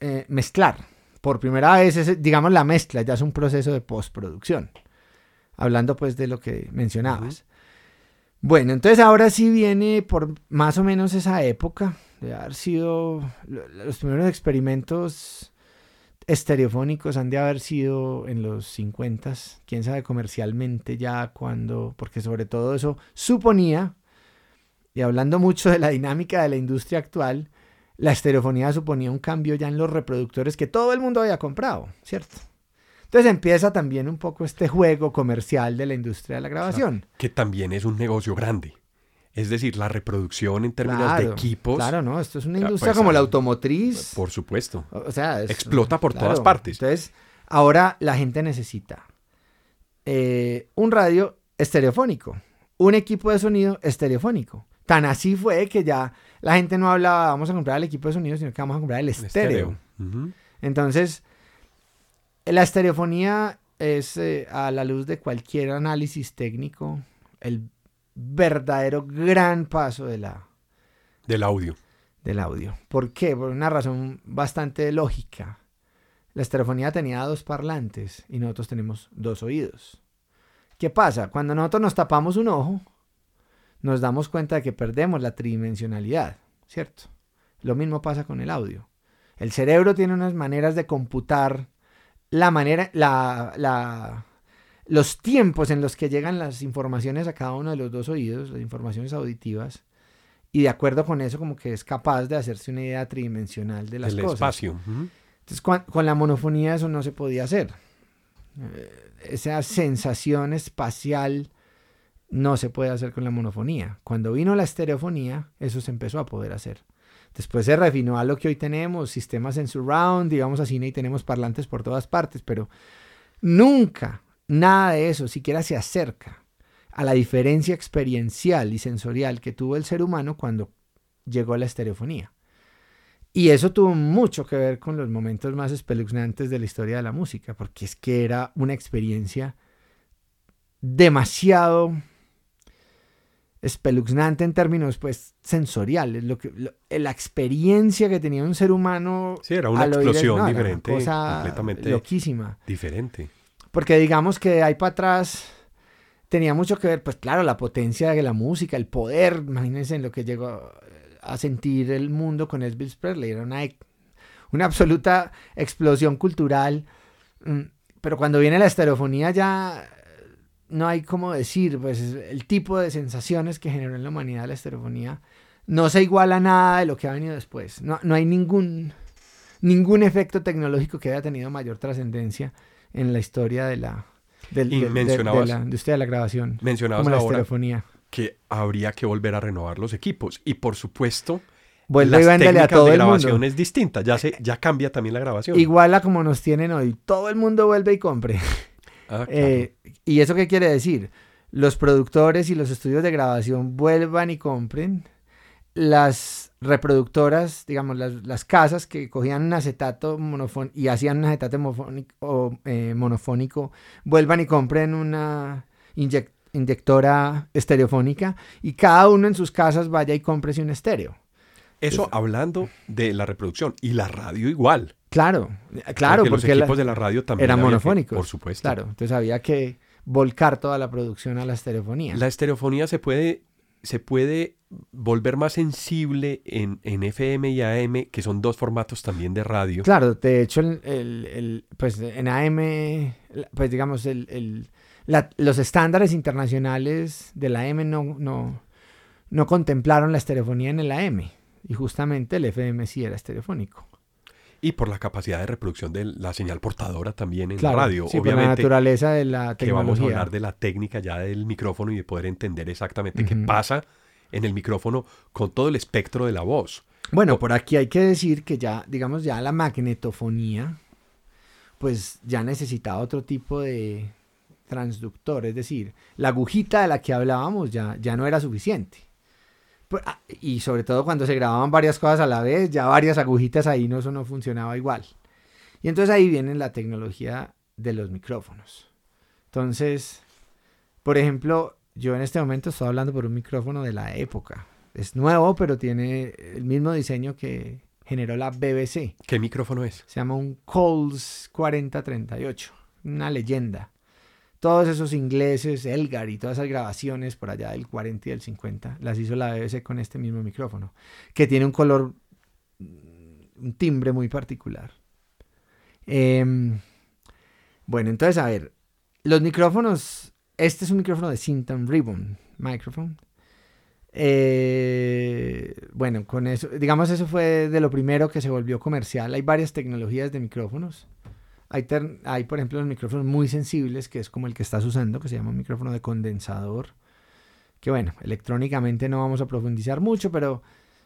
eh, mezclar. Por primera vez, digamos, la mezcla ya es un proceso de postproducción. Hablando pues de lo que mencionabas. Bueno, entonces ahora sí viene por más o menos esa época, de haber sido los primeros experimentos estereofónicos han de haber sido en los 50, quién sabe comercialmente ya cuando, porque sobre todo eso suponía, y hablando mucho de la dinámica de la industria actual, la estereofonía suponía un cambio ya en los reproductores que todo el mundo había comprado, ¿cierto? Entonces empieza también un poco este juego comercial de la industria de la grabación. que también es un negocio grande. Es decir, la reproducción en términos de equipos. Claro, no, esto es una industria pues, como la automotriz. Por supuesto. O sea, explota por todas partes. Entonces, ahora la gente necesita eh, un radio estereofónico, un equipo de sonido estereofónico. Tan así fue que ya la gente no hablaba, vamos a comprar el equipo de sonido, sino que vamos a comprar el estéreo. Entonces, la estereofonía es, eh, a la luz de cualquier análisis técnico, el verdadero gran paso de la, del audio. Del audio. ¿Por qué? Por una razón bastante lógica. La estereofonía tenía dos parlantes y nosotros tenemos dos oídos. ¿Qué pasa? Cuando nosotros nos tapamos un ojo, nos damos cuenta de que perdemos la tridimensionalidad, ¿cierto? Lo mismo pasa con el audio. El cerebro tiene unas maneras de computar la manera, la, la, los tiempos en los que llegan las informaciones a cada uno de los dos oídos, las informaciones auditivas, y de acuerdo con eso como que es capaz de hacerse una idea tridimensional de las El cosas. espacio. Entonces con, la monofonía eso no se podía hacer. Eh, esa sensación espacial no se puede hacer con la monofonía. Cuando vino la estereofonía, eso se empezó a poder hacer. Después se refinó a lo que hoy tenemos, sistemas en surround, digamos a cine y tenemos parlantes por todas partes, pero nunca Nada de eso siquiera se acerca a la diferencia experiencial y sensorial que tuvo el ser humano cuando llegó la estereofonía. Y eso tuvo mucho que ver con los momentos más espeluznantes de la historia de la música, porque es que era una experiencia demasiado espeluznante en términos pues sensoriales, lo que la experiencia que tenía un ser humano. Sí, era una explosión diferente, completamente loquísima. Diferente. Porque digamos que ahí para atrás tenía mucho que ver, pues claro, la potencia de la música, el poder, imagínense en lo que llegó a sentir el mundo con Elvis Presley, era una, una absoluta explosión cultural. Mm, pero cuando viene la estereofonía ya no hay cómo decir, pues el tipo de sensaciones que generó en la humanidad la estereofonía no se iguala a nada de lo que ha venido después. No, no hay ningún, ningún efecto tecnológico que haya tenido mayor trascendencia en la historia de la, de, la industria de la grabación. Mencionabas la que habría que volver a renovar los equipos. Y por supuesto, Vuelve las técnicas a todo de grabación es distinta. Ya, se, ya cambia también la grabación. Igual a como nos tienen hoy. Todo el mundo vuelve y compre. Ah, eh, ¿Y eso qué quiere decir? Los productores y los estudios de grabación vuelvan y compren. Las reproductoras, digamos, las, casas que cogían un acetato monofónico y hacían un acetato monofónico, eh, monofónico vuelvan y compren una inyectora estereofónica y cada uno en sus casas vaya y compre un estéreo. Eso hablando de la reproducción y la radio igual. Claro, claro, porque, los equipos de la radio también eran monofónicos. por supuesto. Claro, entonces había que volcar toda la producción a la estereofonía. La estereofonía se puede se puede volver más sensible en, FM y AM, que son dos formatos también de radio. Claro, de hecho, el, pues en AM, pues digamos, el, los estándares internacionales de la AM no, no, no contemplaron la estereofonía en el AM, y justamente el FM sí era estereofónico. Y por la capacidad de reproducción de la señal portadora también en la radio. Sí, Obviamente, por la naturaleza de la tecnología. Que vamos a hablar de la técnica ya del micrófono y de poder entender exactamente qué pasa en el micrófono con todo el espectro de la voz. Bueno, por aquí hay que decir que ya, digamos, ya la magnetofonía, pues ya necesitaba otro tipo de transductor, es decir, la agujita de la que hablábamos ya, ya no era suficiente. Pues, ah, y sobre todo cuando se grababan varias cosas a la vez, ya varias agujitas ahí no, eso no funcionaba igual. Y entonces ahí viene la tecnología de los micrófonos. Entonces, por ejemplo, yo en este momento estoy hablando por un micrófono de la época. Es nuevo, pero tiene el mismo diseño que generó la BBC. ¿Qué micrófono es? Se llama un Coles 4038. Una leyenda. Todos esos ingleses, Elgar y todas esas grabaciones por allá del 40 y del 50, las hizo la BBC con este mismo micrófono, que tiene un color, un timbre muy particular. Em, bueno, entonces, a ver, los micrófonos, este es un micrófono de Sinton Ribbon Microphone. Eh, bueno, con eso, digamos, eso fue de lo primero que se volvió comercial. Hay varias tecnologías de micrófonos. Hay, por ejemplo, los micrófonos muy sensibles, que es como el que estás usando, que se llama un micrófono de condensador. Que bueno, electrónicamente no vamos a profundizar mucho, pero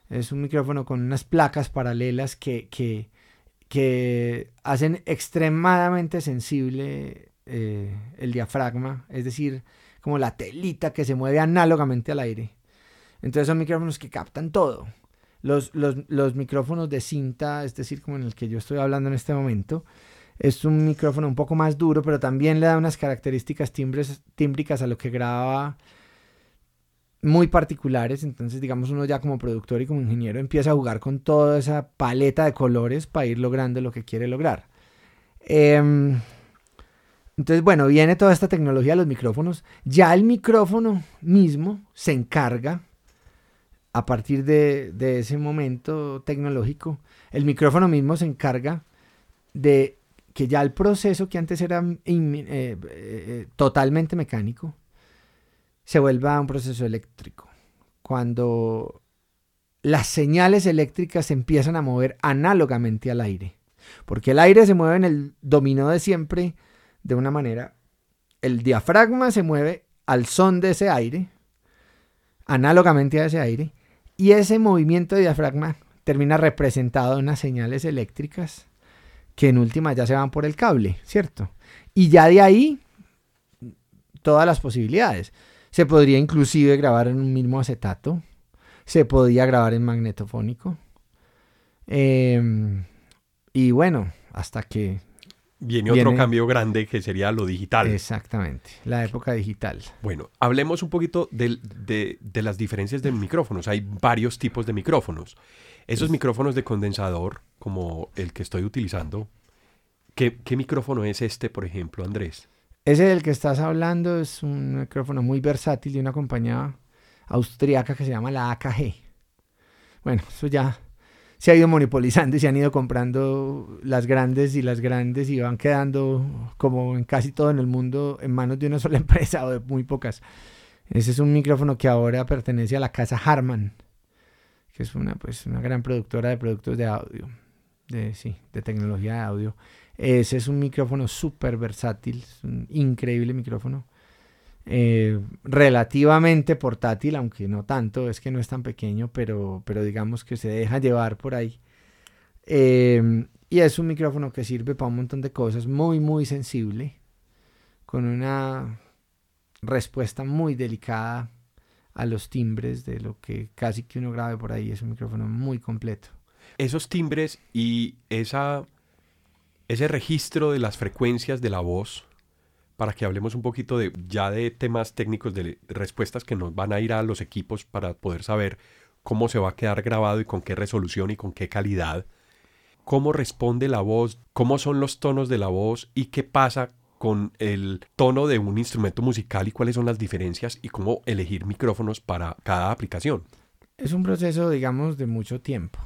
es un micrófono con unas placas paralelas que, que, hacen extremadamente sensible eh, el diafragma, es decir, como la telita que se mueve análogamente al aire. Entonces son micrófonos que captan todo. Los, los, micrófonos de cinta, es decir, como en el que yo estoy hablando en este momento, es un micrófono un poco más duro, pero también le da unas características timbres, tímbricas a lo que graba muy particulares. Entonces, digamos, uno ya como productor y como ingeniero empieza a jugar con toda esa paleta de colores para ir logrando lo que quiere lograr. Em, entonces, bueno, viene toda esta tecnología de los micrófonos. Ya el micrófono mismo se encarga, a partir de, ese momento tecnológico, el micrófono mismo se encarga de que ya el proceso que antes era eh, eh, eh, totalmente mecánico, se vuelva un proceso eléctrico. Cuando las señales eléctricas se empiezan a mover análogamente al aire. Porque el aire se mueve en el dominó de siempre de una manera. El diafragma se mueve al son de ese aire, análogamente a ese aire, y ese movimiento de diafragma termina representado en unas señales eléctricas que en última ya se van por el cable, ¿cierto? Y ya de ahí todas las posibilidades. Se podría inclusive grabar en un mismo acetato, se podía grabar en magnetofónico. Em, y bueno, hasta que Viene otro cambio grande que sería lo digital. Exactamente, la época digital. Bueno, hablemos un poquito de, las diferencias de micrófonos. Hay varios tipos de micrófonos. Esos micrófonos de condensador, como el que estoy utilizando, ¿qué, micrófono es este, por ejemplo, Andrés? Ese del que estás hablando es un micrófono muy versátil de una compañía austriaca que se llama la AKG. Bueno, eso ya se ha ido monopolizando y se han ido comprando las grandes y las grandes y van quedando, como en casi todo en el mundo, en manos de una sola empresa o de muy pocas. Ese es un micrófono que ahora pertenece a la casa Harman, que es una, pues, una gran productora de productos de audio, de, sí, de tecnología de audio. Ese es un micrófono súper versátil, es un increíble micrófono. Eh, relativamente portátil, aunque no tanto, es que no es tan pequeño, pero, pero digamos que se deja llevar por ahí. Em, y es un micrófono que sirve para un montón de cosas, muy, muy sensible, con una respuesta muy delicada a los timbres de lo que casi que uno grabe por ahí. Es un micrófono muy completo. Esos timbres y esa, ese registro de las frecuencias de la voz para que hablemos un poquito de ya de temas técnicos, de respuestas que nos van a ir a los equipos para poder saber cómo se va a quedar grabado y con qué resolución y con qué calidad, cómo responde la voz, cómo son los tonos de la voz y qué pasa con el tono de un instrumento musical y cuáles son las diferencias y cómo elegir micrófonos para cada aplicación. Es un proceso, digamos, de mucho tiempo.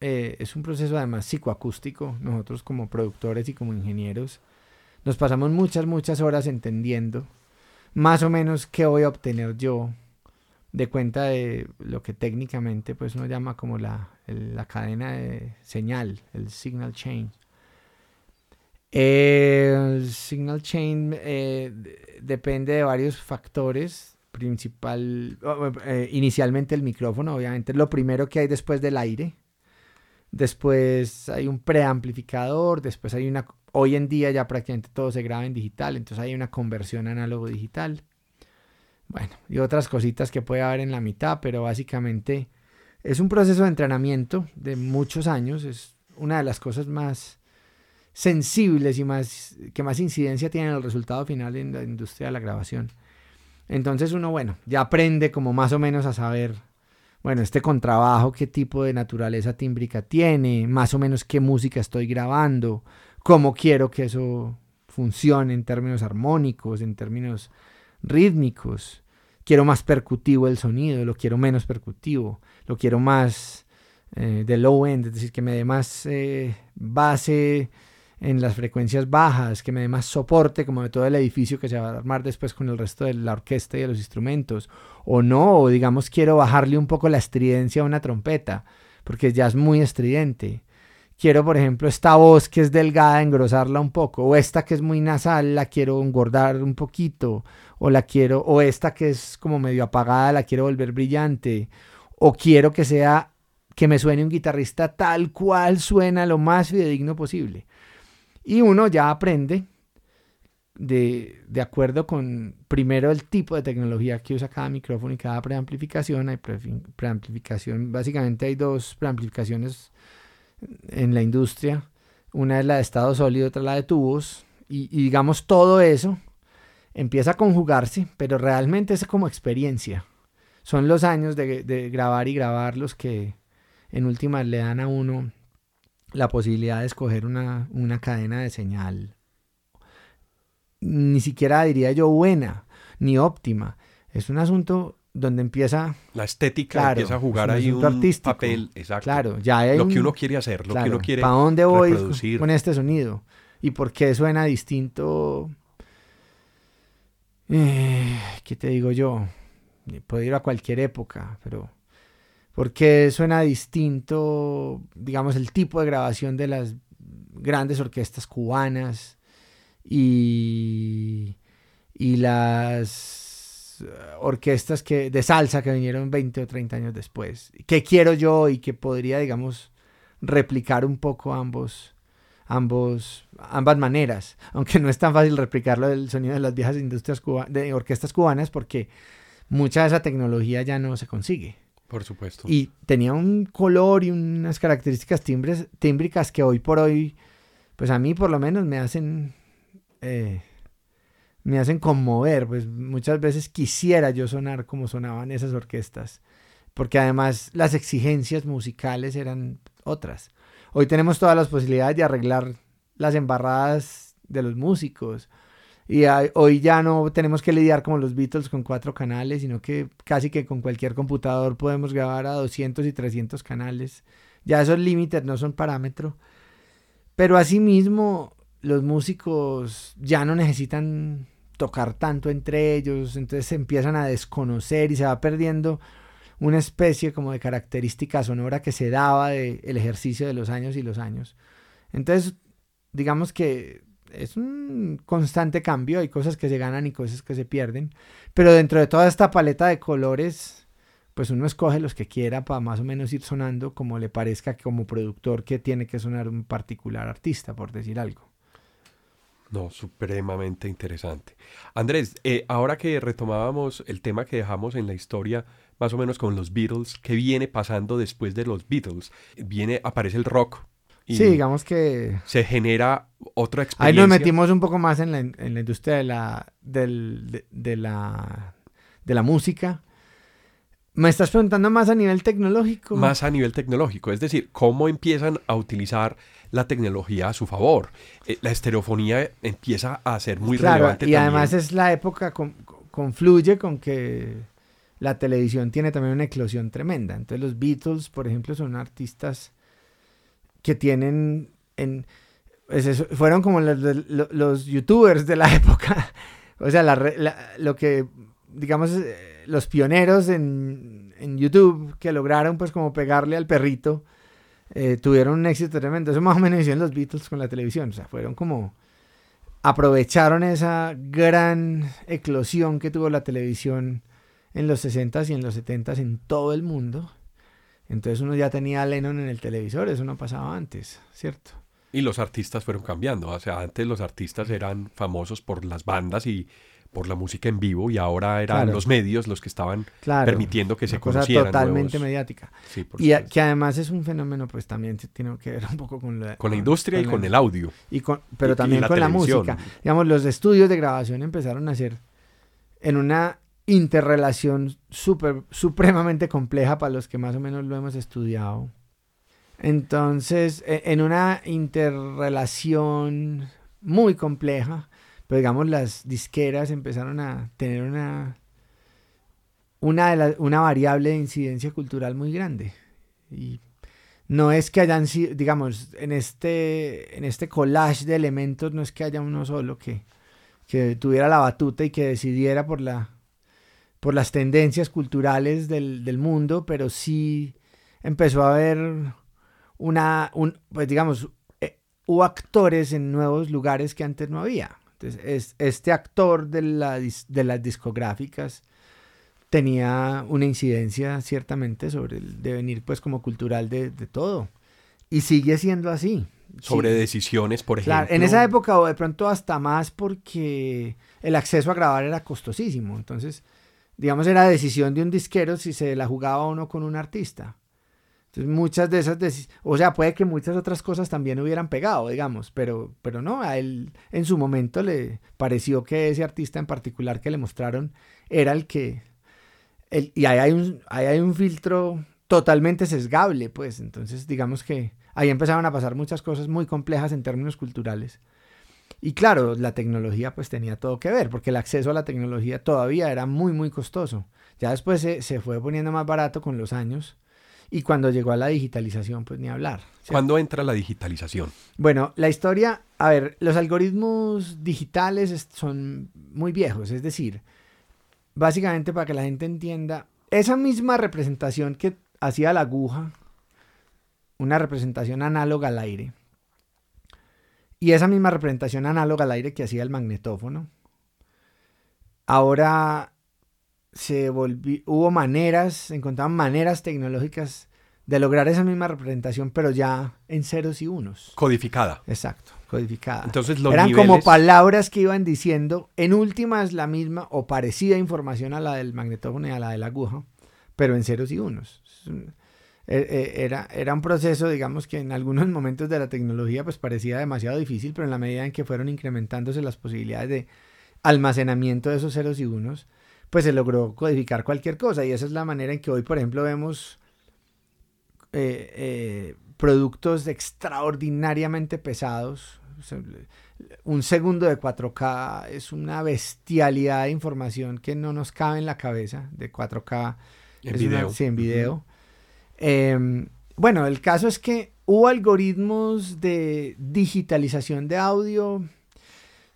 Eh, es un proceso además psicoacústico. Nosotros como productores y como ingenieros nos pasamos muchas, muchas horas entendiendo más o menos qué voy a obtener yo de cuenta de lo que técnicamente pues uno llama como la, la cadena de señal, el signal chain. El signal chain eh, depende de varios factores. Principal, eh, inicialmente el micrófono, obviamente, lo primero que hay después del aire. Después hay un preamplificador, después hay una Hoy en día ya prácticamente todo se graba en digital, entonces hay una conversión análogo-digital. Bueno, y otras cositas que puede haber en la mitad, pero básicamente es un proceso de entrenamiento de muchos años. Es una de las cosas más sensibles y más, que más incidencia tienen en el resultado final en la industria de la grabación. Entonces uno, bueno, ya aprende como más o menos a saber, bueno, este contrabajo, qué tipo de naturaleza tímbrica tiene, más o menos qué música estoy grabando, cómo quiero que eso funcione en términos armónicos, en términos rítmicos. Quiero más percutivo el sonido, lo quiero menos percutivo, lo quiero más eh, de low end, es decir, que me dé más eh, base en las frecuencias bajas, que me dé más soporte como de todo el edificio que se va a armar después con el resto de la orquesta y de los instrumentos. O no, o digamos quiero bajarle un poco la estridencia a una trompeta, porque ya es muy estridente. Quiero, por ejemplo, esta voz que es delgada, engrosarla un poco, o esta que es muy nasal, la quiero engordar un poquito, o la quiero, o esta que es como medio apagada, la quiero volver brillante, o quiero que sea que me suene un guitarrista tal cual suena lo más fidedigno posible. Y uno ya aprende de, de, acuerdo con primero el tipo de tecnología que usa cada micrófono y cada preamplificación. Hay preamplificación, básicamente hay dos preamplificaciones en la industria. Una es la de estado sólido, otra la de tubos. Y, digamos todo eso empieza a conjugarse, pero realmente es como experiencia. Son los años de, de grabar y grabar los que en últimas le dan a uno la posibilidad de escoger una, cadena de señal, ni siquiera diría yo buena, ni óptima. Es un asunto donde empieza... La estética empieza a jugar ahí un artístico. papel, exacto. Claro, ya hay Lo que uno quiere hacer, lo que uno quiere ¿Para dónde voy con este sonido? ¿Y por qué suena distinto? Eh, ¿Qué te digo yo? Puedo ir a cualquier época, pero porque suena distinto, digamos, el tipo de grabación de las grandes orquestas cubanas y, las orquestas que, de salsa que vinieron 20 o 30 años después. ¿Qué quiero yo y que podría, digamos, replicar un poco ambos, ambos, ambas maneras? Aunque no es tan fácil replicarlo del sonido de las viejas industrias de orquestas cubanas porque mucha de esa tecnología ya no se consigue. Por supuesto. Y tenía un color y unas características timbres, tímbricas que hoy por hoy, pues a mí por lo menos me hacen, eh, me hacen conmover. Pues muchas veces quisiera yo sonar como sonaban esas orquestas, porque además las exigencias musicales eran otras. Hoy tenemos todas las posibilidades de arreglar las embarradas de los músicos y hoy ya no tenemos que lidiar como los Beatles con cuatro canales, sino que casi que con cualquier computador podemos grabar a 200 y 300 canales. Ya esos límites no son parámetro. Pero asimismo, los músicos ya no necesitan tocar tanto entre ellos, entonces se empiezan a desconocer y se va perdiendo una especie como de característica sonora que se daba del el ejercicio de los años y los años. Entonces, digamos que es un constante cambio, hay cosas que se ganan y cosas que se pierden, pero dentro de toda esta paleta de colores, pues uno escoge los que quiera para más o menos ir sonando como le parezca como productor que tiene que sonar un particular artista, por decir algo. No, supremamente interesante. Andrés, eh, ahora que retomábamos el tema que dejamos en la historia, más o menos con los Beatles, ¿qué viene pasando después de los Beatles? Viene, aparece el rock, sí, digamos que... Se genera otra experiencia. Ahí nos metimos un poco más en la, en la industria de la, del, de, la, de la música. ¿Me estás preguntando más a nivel tecnológico? Más a nivel tecnológico, es decir, cómo empiezan a utilizar la tecnología a su favor. Eh, la estereofonía empieza a ser muy claro, relevante. Y además es la época, con, confluye con que la televisión tiene también una eclosión tremenda. Entonces los Beatles, por ejemplo, son artistas que tienen en... Fueron como los, youtubers de la época. o sea, lo que, digamos, eh, los pioneros en, YouTube que lograron pues como pegarle al perrito, eh, tuvieron un éxito tremendo. Eso más o menos hicieron los Beatles con la televisión. O sea, fueron como... Aprovecharon esa gran eclosión que tuvo la televisión en los 60s y en los 70s en todo el mundo entonces uno ya tenía a Lennon en el televisor, eso no pasaba antes, ¿cierto? Y los artistas fueron cambiando, o sea, antes los artistas eran famosos por las bandas y por la música en vivo y ahora eran los medios los que estaban permitiendo que se cosa conocieran. totalmente mediática. y que además es un fenómeno, pues también tiene que ver un poco con la, con la industria y con el audio. Y con, pero también con la música. Digamos, los estudios de grabación empezaron a ser en una interrelación super, supremamente compleja para los que más o menos lo hemos estudiado. Entonces, e, en una interrelación muy compleja, pero digamos las disqueras empezaron a tener una, una, una variable de incidencia cultural muy grande. Y no es que hayan sido, digamos, en este, en este collage de elementos, no es que haya uno solo que, que tuviera la batuta y que decidiera por, la, por las tendencias culturales del, del mundo, pero sí empezó a haber una, un, pues digamos, eh, hubo actores en nuevos lugares que antes no había. Entonces, es, este actor de, la, de las discográficas tenía una incidencia ciertamente sobre el devenir pues como cultural de, de todo. Y sigue siendo así. Sobre decisiones, por ejemplo. Claro, en esa época o de pronto hasta más porque el acceso a grabar era costosísimo. Entonces, digamos, era decisión de un disquero si se la jugaba o no con un artista. Entonces, muchas de esas, o sea, puede que muchas otras cosas también hubieran pegado, digamos, pero, pero no, a él en su momento le pareció que ese artista en particular que le mostraron era el que, el, y ahí hay, un, ahí hay un filtro totalmente sesgable, pues, entonces digamos que ahí empezaron a pasar muchas cosas muy complejas en términos culturales. Y claro, la tecnología pues tenía todo que ver, porque el acceso a la tecnología todavía era muy, muy costoso. Ya después se, se fue poniendo más barato con los años y cuando llegó a la digitalización, pues ni hablar. ¿Cuándo entra la digitalización? Bueno, la historia, a ver, los algoritmos digitales son muy viejos, es decir, básicamente para que la gente entienda, esa misma representación que hacía la aguja, una representación análoga al aire, y esa misma representación análoga al aire que hacía el magnetófono, ahora se volvió, hubo maneras, encontraban maneras tecnológicas de lograr esa misma representación, pero ya en ceros y unos. Codificada. Exacto, codificada. Entonces Eran como palabras que iban diciendo, en últimas la misma o parecida información a la del magnetófono y a la de la aguja, pero en ceros y unos. E, e, era, era un proceso, digamos, que en algunos momentos de la tecnología pues parecía demasiado difícil, pero en la medida en que fueron incrementándose las posibilidades de almacenamiento de esos ceros y unos, pues se logró codificar cualquier cosa. Y esa es la manera en que hoy, por ejemplo, vemos eh, eh, productos extraordinariamente pesados. Un segundo de 4K es una bestialidad de información que no nos cabe en la cabeza de 4K. En video. sí, en video. Em, bueno, el caso es que hubo algoritmos de digitalización de audio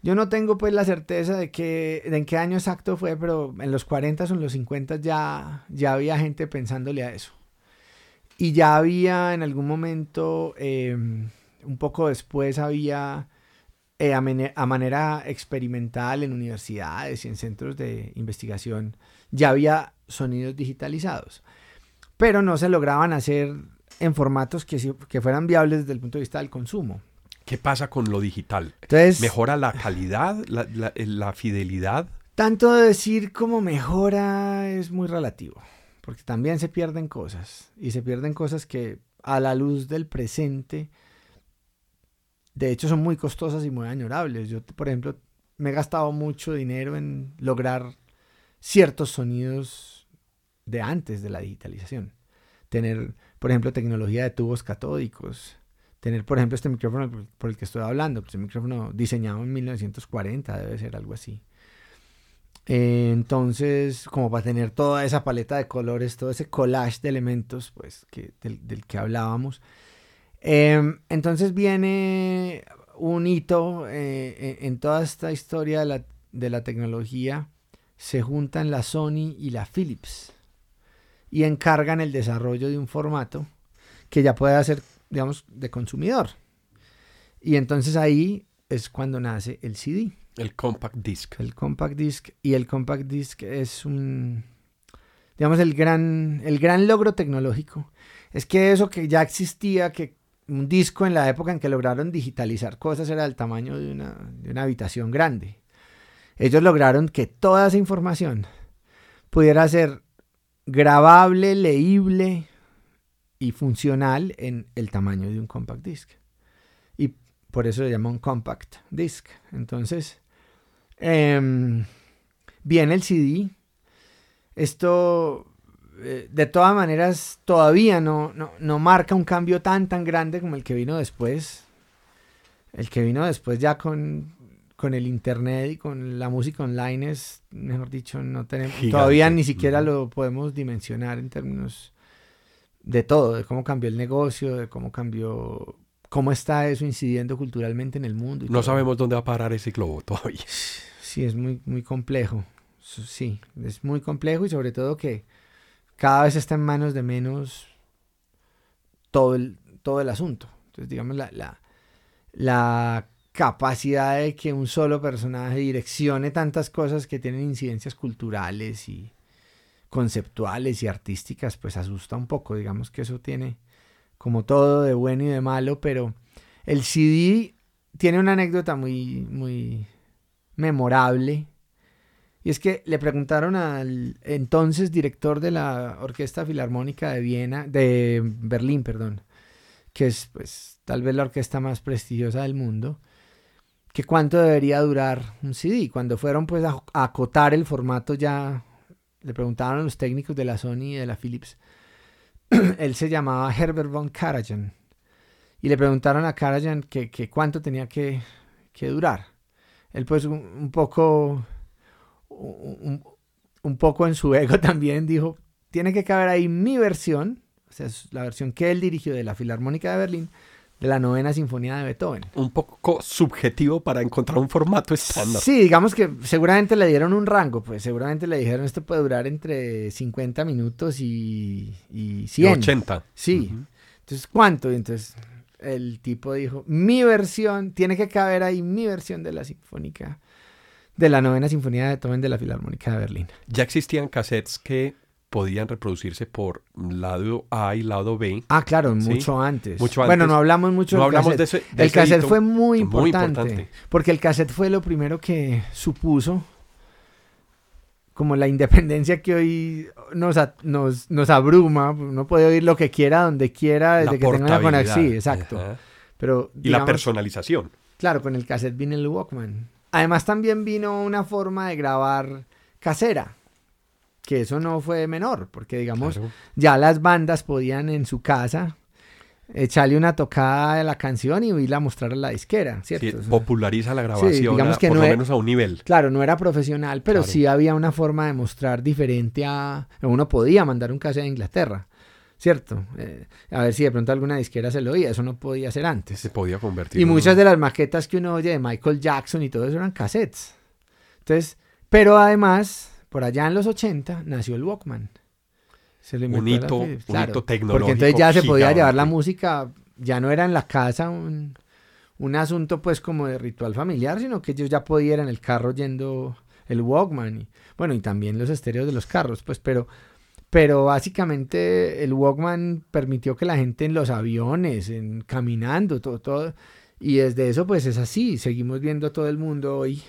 yo no tengo pues la certeza de, que, en qué año exacto fue, pero en los 40 o en los 50 ya, ya había gente pensándole a eso. Y ya había en algún momento, em, un poco después había eh, a, a, manera experimental en universidades y en centros de investigación, ya había sonidos digitalizados. Pero no se lograban hacer en formatos que, que fueran viables desde el punto de vista del consumo. ¿Qué pasa con lo digital? Entonces, ¿Mejora la calidad, la, fidelidad? Tanto decir como mejora es muy relativo, porque también se pierden cosas, y se pierden cosas que a la luz del presente, de hecho son muy costosas y muy añorables. Yo, por ejemplo, me he gastado mucho dinero en lograr ciertos sonidos de antes de la digitalización. Tener, por ejemplo, tecnología de tubos catódicos, tener, por ejemplo, este micrófono por el que estoy hablando, pues un micrófono diseñado en 1940, debe ser algo así. Eh, entonces, como para tener toda esa paleta de colores, todo ese collage de elementos, pues, del, que hablábamos. Em, entonces viene un hito eh, en toda esta historia de la, de la tecnología. Se juntan la Sony y la Philips y encargan el desarrollo de un formato que ya puede hacer digamos, de consumidor. Y entonces ahí es cuando nace el CD. El compact disc. El compact disc. Y el compact disc es un, digamos, el gran, el gran logro tecnológico. Es que eso que ya existía, que un disco en la época en que lograron digitalizar cosas era el tamaño de una, de una habitación grande. ellos lograron que toda esa información pudiera ser grabable, leíble y funcional en el tamaño de un compact disc. Y por eso se llama un compact disc. Entonces, em, viene el CD. Esto, eh, de todas maneras, todavía no, no, marca un cambio tan, tan grande como el que vino después. El que vino después ya con, con el internet y con la música online es, mejor dicho, no tenemos, todavía ni siquiera lo podemos dimensionar en términos de todo, de cómo cambió el negocio, de cómo cambió, cómo está eso incidiendo culturalmente en el mundo. no sabemos dónde va a parar ese globo todavía. Sí, es muy, muy complejo. Sí, es muy complejo y sobre todo que cada vez está en manos de menos todo el, todo el asunto. Entonces, digamos, la, la, la capacidad de que un solo personaje direccione tantas cosas que tienen incidencias culturales y conceptuales y artísticas, pues asusta un poco. Digamos que eso tiene como todo de bueno y de malo, pero el CD tiene una anécdota muy, muy memorable. Y es que le preguntaron al entonces director de la Orquesta Filarmónica de Viena, de Berlín, perdón, que es pues tal vez la orquesta más prestigiosa del mundo, que cuánto debería durar un CD. Cuando fueron pues a, acotar el formato ya, le preguntaron a los técnicos de la Sony y de la Philips. Él se llamaba Herbert von Karajan. Y le preguntaron a Karajan que, cuánto tenía que, durar. Él pues un, poco, un, un, poco en su ego también dijo, tiene que caber ahí mi versión, o sea, la versión que él dirigió de la Filarmónica de Berlín, de la novena sinfonía de Beethoven. Un poco subjetivo para encontrar un formato estándar. Sí, digamos que seguramente le dieron un rango, pues seguramente le dijeron esto puede durar entre 50 minutos y, y 100. 80. Sí. Entonces, ¿cuánto? Y entonces el tipo dijo, mi versión, tiene que caber ahí mi versión de la sinfónica, de la novena sinfonía de Beethoven de la Filarmónica de Berlín. Ya existían cassettes que podían reproducirse por lado A y lado B. Ah, claro, mucho antes. Mucho antes. Bueno, no hablamos mucho no del hablamos cassette. De ese, el cassette fue muy importante, porque el cassette fue lo primero que supuso como la independencia que hoy nos, nos, nos abruma, uno puede oír lo que quiera, donde quiera, desde que tenga una conexión. Sí, exacto. Pero, y la personalización. Claro, con el cassette vino el Walkman. Además también vino una forma de grabar casera que eso no fue menor, porque digamos, ya las bandas podían en su casa echarle una tocada de la canción y irla a mostrar a la disquera, ¿cierto? populariza la grabación, digamos que por lo menos a un nivel. Claro, no era profesional, pero sí había una forma de mostrar diferente a... Uno podía mandar un cassette a Inglaterra, ¿cierto? Eh, a ver si de pronto alguna disquera se lo oía, eso no podía ser antes. Se podía convertir. Y muchas de las maquetas que uno oye de Michael Jackson y todo eso eran cassettes. Entonces, pero además por allá en los 80 nació el Walkman. Se un, hito, un hito tecnológico. Porque entonces ya se podía llevar la música, ya no era en la casa un, asunto pues como de ritual familiar, sino que ellos ya podían ir en el carro yendo el Walkman. Y, bueno, y también los estéreos de los carros, pues, pero, pero básicamente el Walkman permitió que la gente en los aviones, en caminando, todo, todo, y desde eso pues es así, seguimos viendo todo el mundo hoy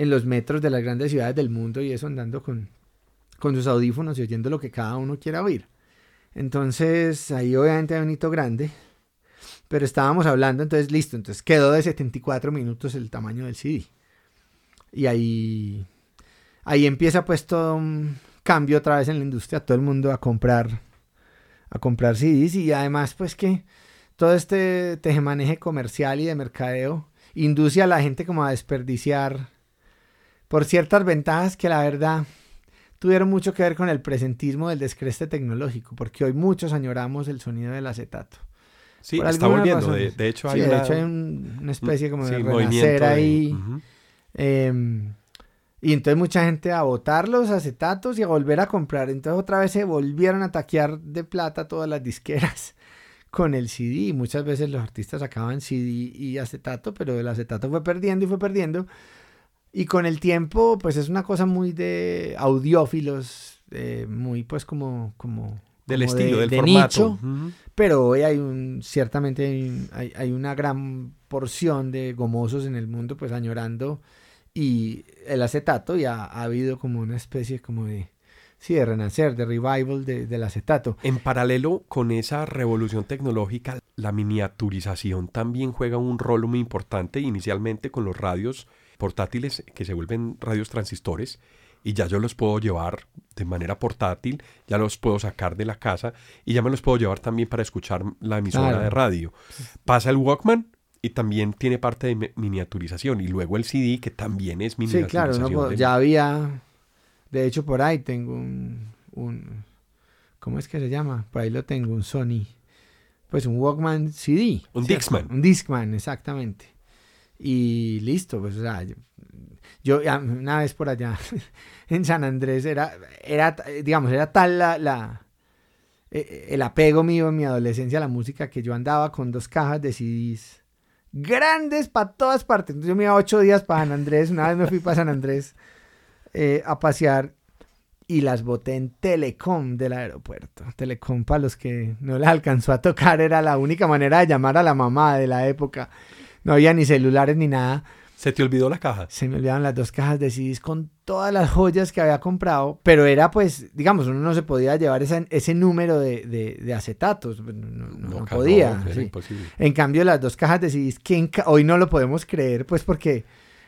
en los metros de las grandes ciudades del mundo y eso andando con, con sus audífonos y oyendo lo que cada uno quiera oír. Entonces, ahí obviamente hay un hito grande. Pero estábamos hablando, entonces listo, entonces quedó de 74 minutos el tamaño del CD. Y ahí, ahí empieza pues todo un cambio otra vez en la industria, todo el mundo a comprar, a comprar CDs y además pues que todo este tejemaneje comercial y de mercadeo induce a la gente como a desperdiciar por ciertas ventajas que la verdad tuvieron mucho que ver con el presentismo del descreste tecnológico, porque hoy muchos añoramos el sonido del acetato. Sí, está volviendo. De, hecho, hay, una... una especie como de renacer ahí. Em, y entonces mucha gente a botar los acetatos y a volver a comprar. Entonces otra vez se volvieron a taquear de plata todas las disqueras con el CD. Muchas veces los artistas sacaban CD y acetato, pero el acetato fue perdiendo y fue perdiendo y con el tiempo, pues es una cosa muy de audiófilos, muy pues como... como del estilo, del formato. Nicho, Pero hoy hay un, ciertamente hay, hay, una gran porción de gomosos en el mundo pues añorando y el acetato ya ha habido como una especie como de, sí, de renacer, de revival del acetato. En paralelo con esa revolución tecnológica, la miniaturización también juega un rol muy importante, inicialmente con los radios portátiles que se vuelven radios transistores y ya yo los puedo llevar de manera portátil, ya los puedo sacar de la casa y ya me los puedo llevar también para escuchar la emisora de radio. Pasa el Walkman y también tiene parte de miniaturización y luego el CD que también es miniaturización. Sí, claro, ya había, de hecho por ahí tengo un, un, ¿cómo es que se llama? Por ahí lo tengo, un Sony, pues un Walkman CD. Un Dixman. Un Dixman, exactamente. Y listo, pues o sea, yo, una vez por allá en San Andrés era, era digamos, era tal la, la e, el apego mío en mi adolescencia a la música que yo andaba con dos cajas de CDs grandes para todas partes. Entonces yo me iba ocho días para San Andrés, una vez me fui para San Andrés eh, a pasear y las boté en Telecom del aeropuerto. Telecom, para los que no les alcanzó a tocar, era la única manera de llamar a la mamá de la época. No había ni celulares ni nada. ¿Se te olvidó la caja? Se me olvidaron las dos cajas de CDs con todas las joyas que había comprado, pero era pues, digamos, uno no se podía llevar ese número de, acetatos, no, podía. En cambio, las dos cajas de CDs, que hoy no lo podemos creer, pues porque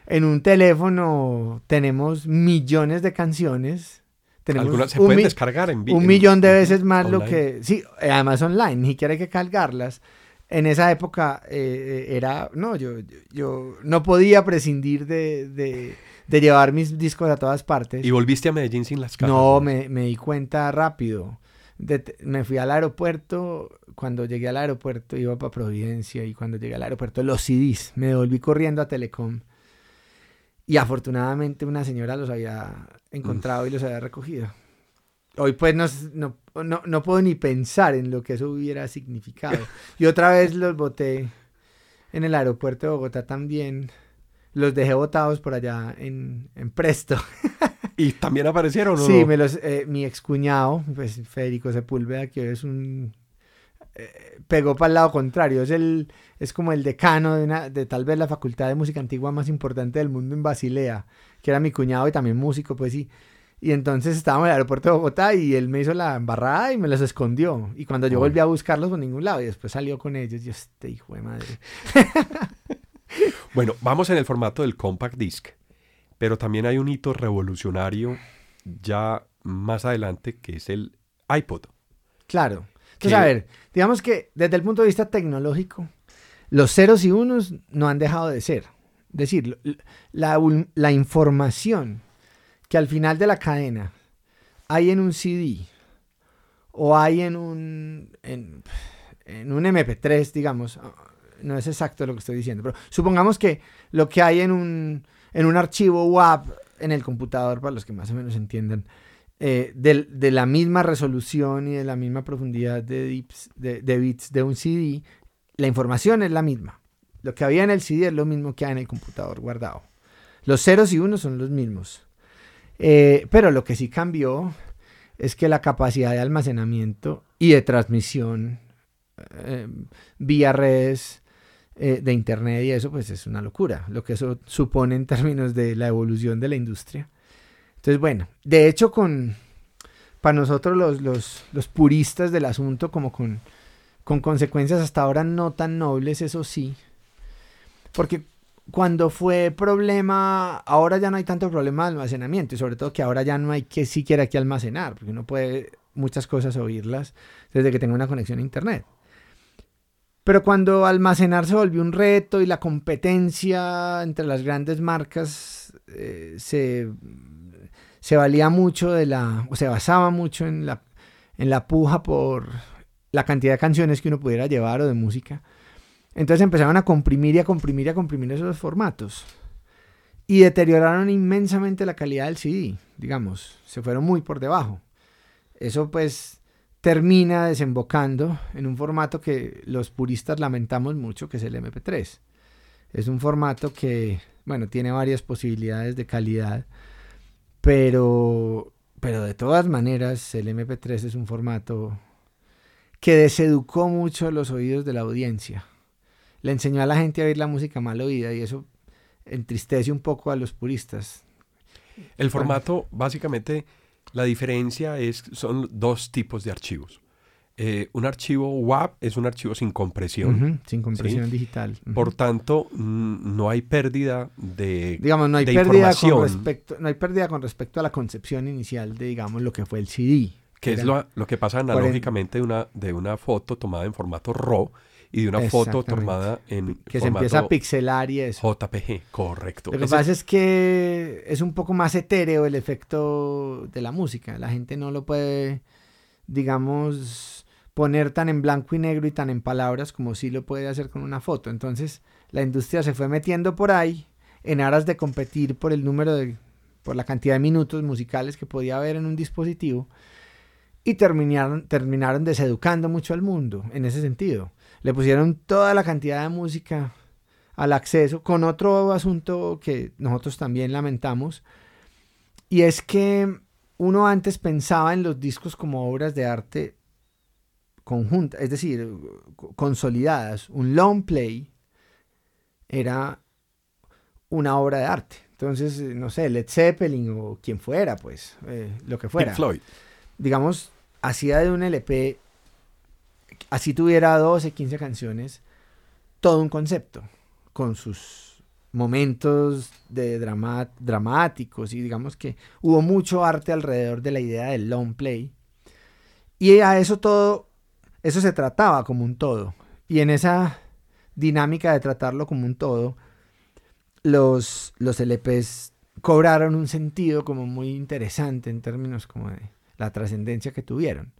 en un teléfono tenemos millones de canciones. Tenemos Algunas se pueden descargar en Un millón de veces más lo que... Sí, además online, ni siquiera hay que cargarlas en esa época eh, era, no, yo, yo no podía prescindir de, de, llevar mis discos a todas partes. ¿Y volviste a Medellín sin las cajas? No, me, me di cuenta rápido. me fui al aeropuerto, cuando llegué al aeropuerto iba para Providencia y cuando llegué al aeropuerto los CDs, me volví corriendo a Telecom y afortunadamente una señora los había encontrado y los había recogido. Hoy pues no, no, no, puedo ni pensar en lo que eso hubiera significado. Y otra vez los boté en el aeropuerto de Bogotá también. Los dejé botados por allá en, en Presto. ¿Y también aparecieron o Sí, me los, eh, mi excuñado, pues Federico Sepúlveda, que es un... Eh, pegó para el lado contrario. Es, el, es como el decano de, una, de tal vez la facultad de música antigua más importante del mundo en Basilea, que era mi cuñado y también músico, pues sí. Y entonces estábamos en el aeropuerto de Bogotá y él me hizo la embarrada y me los escondió. Y cuando yo volví a buscarlos por ningún lado y después salió con ellos, yo, este hijo de madre. bueno, vamos en el formato del compact disc, pero también hay un hito revolucionario ya más adelante que es el iPod. Claro. Entonces, a ver, digamos que desde el punto de vista tecnológico, los ceros y unos no han dejado de ser. Es decir, la, la información que al final de la cadena hay en un CD o hay en un, en, un MP3, digamos, no es exacto lo que estoy diciendo, pero supongamos que lo que hay en un, en un archivo WAP en el computador, para los que más o menos entiendan, eh, de, la misma resolución y de la misma profundidad de, de, de, bits de un CD, la información es la misma. Lo que había en el CD es lo mismo que hay en el computador guardado. Los ceros y unos son los mismos. Eh, pero lo que sí cambió es que la capacidad de almacenamiento y de transmisión eh, vía redes eh, de internet y eso pues es una locura, lo que eso supone en términos de la evolución de la industria. Entonces bueno, de hecho con para nosotros los, los, los puristas del asunto como con, con consecuencias hasta ahora no tan nobles, eso sí, porque cuando fue problema, ahora ya no hay tanto problema de almacenamiento y sobre todo que ahora ya no hay que siquiera que almacenar, porque uno puede muchas cosas oírlas desde que tenga una conexión a internet. Pero cuando almacenar se volvió un reto y la competencia entre las grandes marcas eh, se, se, valía mucho de la, o se basaba mucho en la, en la puja por la cantidad de canciones que uno pudiera llevar o de música, entonces empezaron a comprimir y a comprimir y a comprimir esos formatos. Y deterioraron inmensamente la calidad del CD, digamos, se fueron muy por debajo. Eso pues termina desembocando en un formato que los puristas lamentamos mucho, que es el MP3. Es un formato que, bueno, tiene varias posibilidades de calidad, pero, pero de todas maneras el MP3 es un formato que deseducó mucho los oídos de la audiencia le enseñó a la gente a oír la música mal oída y eso entristece un poco a los puristas. El formato, básicamente, la diferencia es, son dos tipos de archivos. Eh, un archivo WAV es un archivo sin compresión. sin compresión digital. Por tanto, no hay pérdida de Digamos, no hay pérdida con respecto, no hay pérdida con respecto a la concepción inicial de, digamos, lo que fue el CD. Que es lo, que pasa analógicamente de una, de una foto tomada en formato RAW y de una foto tomada en que se empieza a pixelar y eso. JPG, correcto. Lo que pasa es que es un poco más etéreo el efecto de la música. La gente no lo puede, digamos, poner tan en blanco y negro y tan en palabras como sí lo puede hacer con una foto. Entonces, la industria se fue metiendo por ahí en aras de competir por el número de por la cantidad de minutos musicales que podía haber en un dispositivo y terminaron, terminaron deseducando mucho al mundo en ese sentido le pusieron toda la cantidad de música al acceso, con otro asunto que nosotros también lamentamos, y es que uno antes pensaba en los discos como obras de arte conjuntas, es decir, consolidadas. Un long play era una obra de arte. Entonces, no sé, Led Zeppelin o quien fuera, pues, eh, lo que fuera. Floyd. Digamos, hacía de un LP así tuviera 12, 15 canciones, todo un concepto, con sus momentos de drama, dramáticos y digamos que hubo mucho arte alrededor de la idea del long play. Y a eso todo, eso se trataba como un todo. Y en esa dinámica de tratarlo como un todo, los, los LPs cobraron un sentido como muy interesante en términos como de la trascendencia que tuvieron.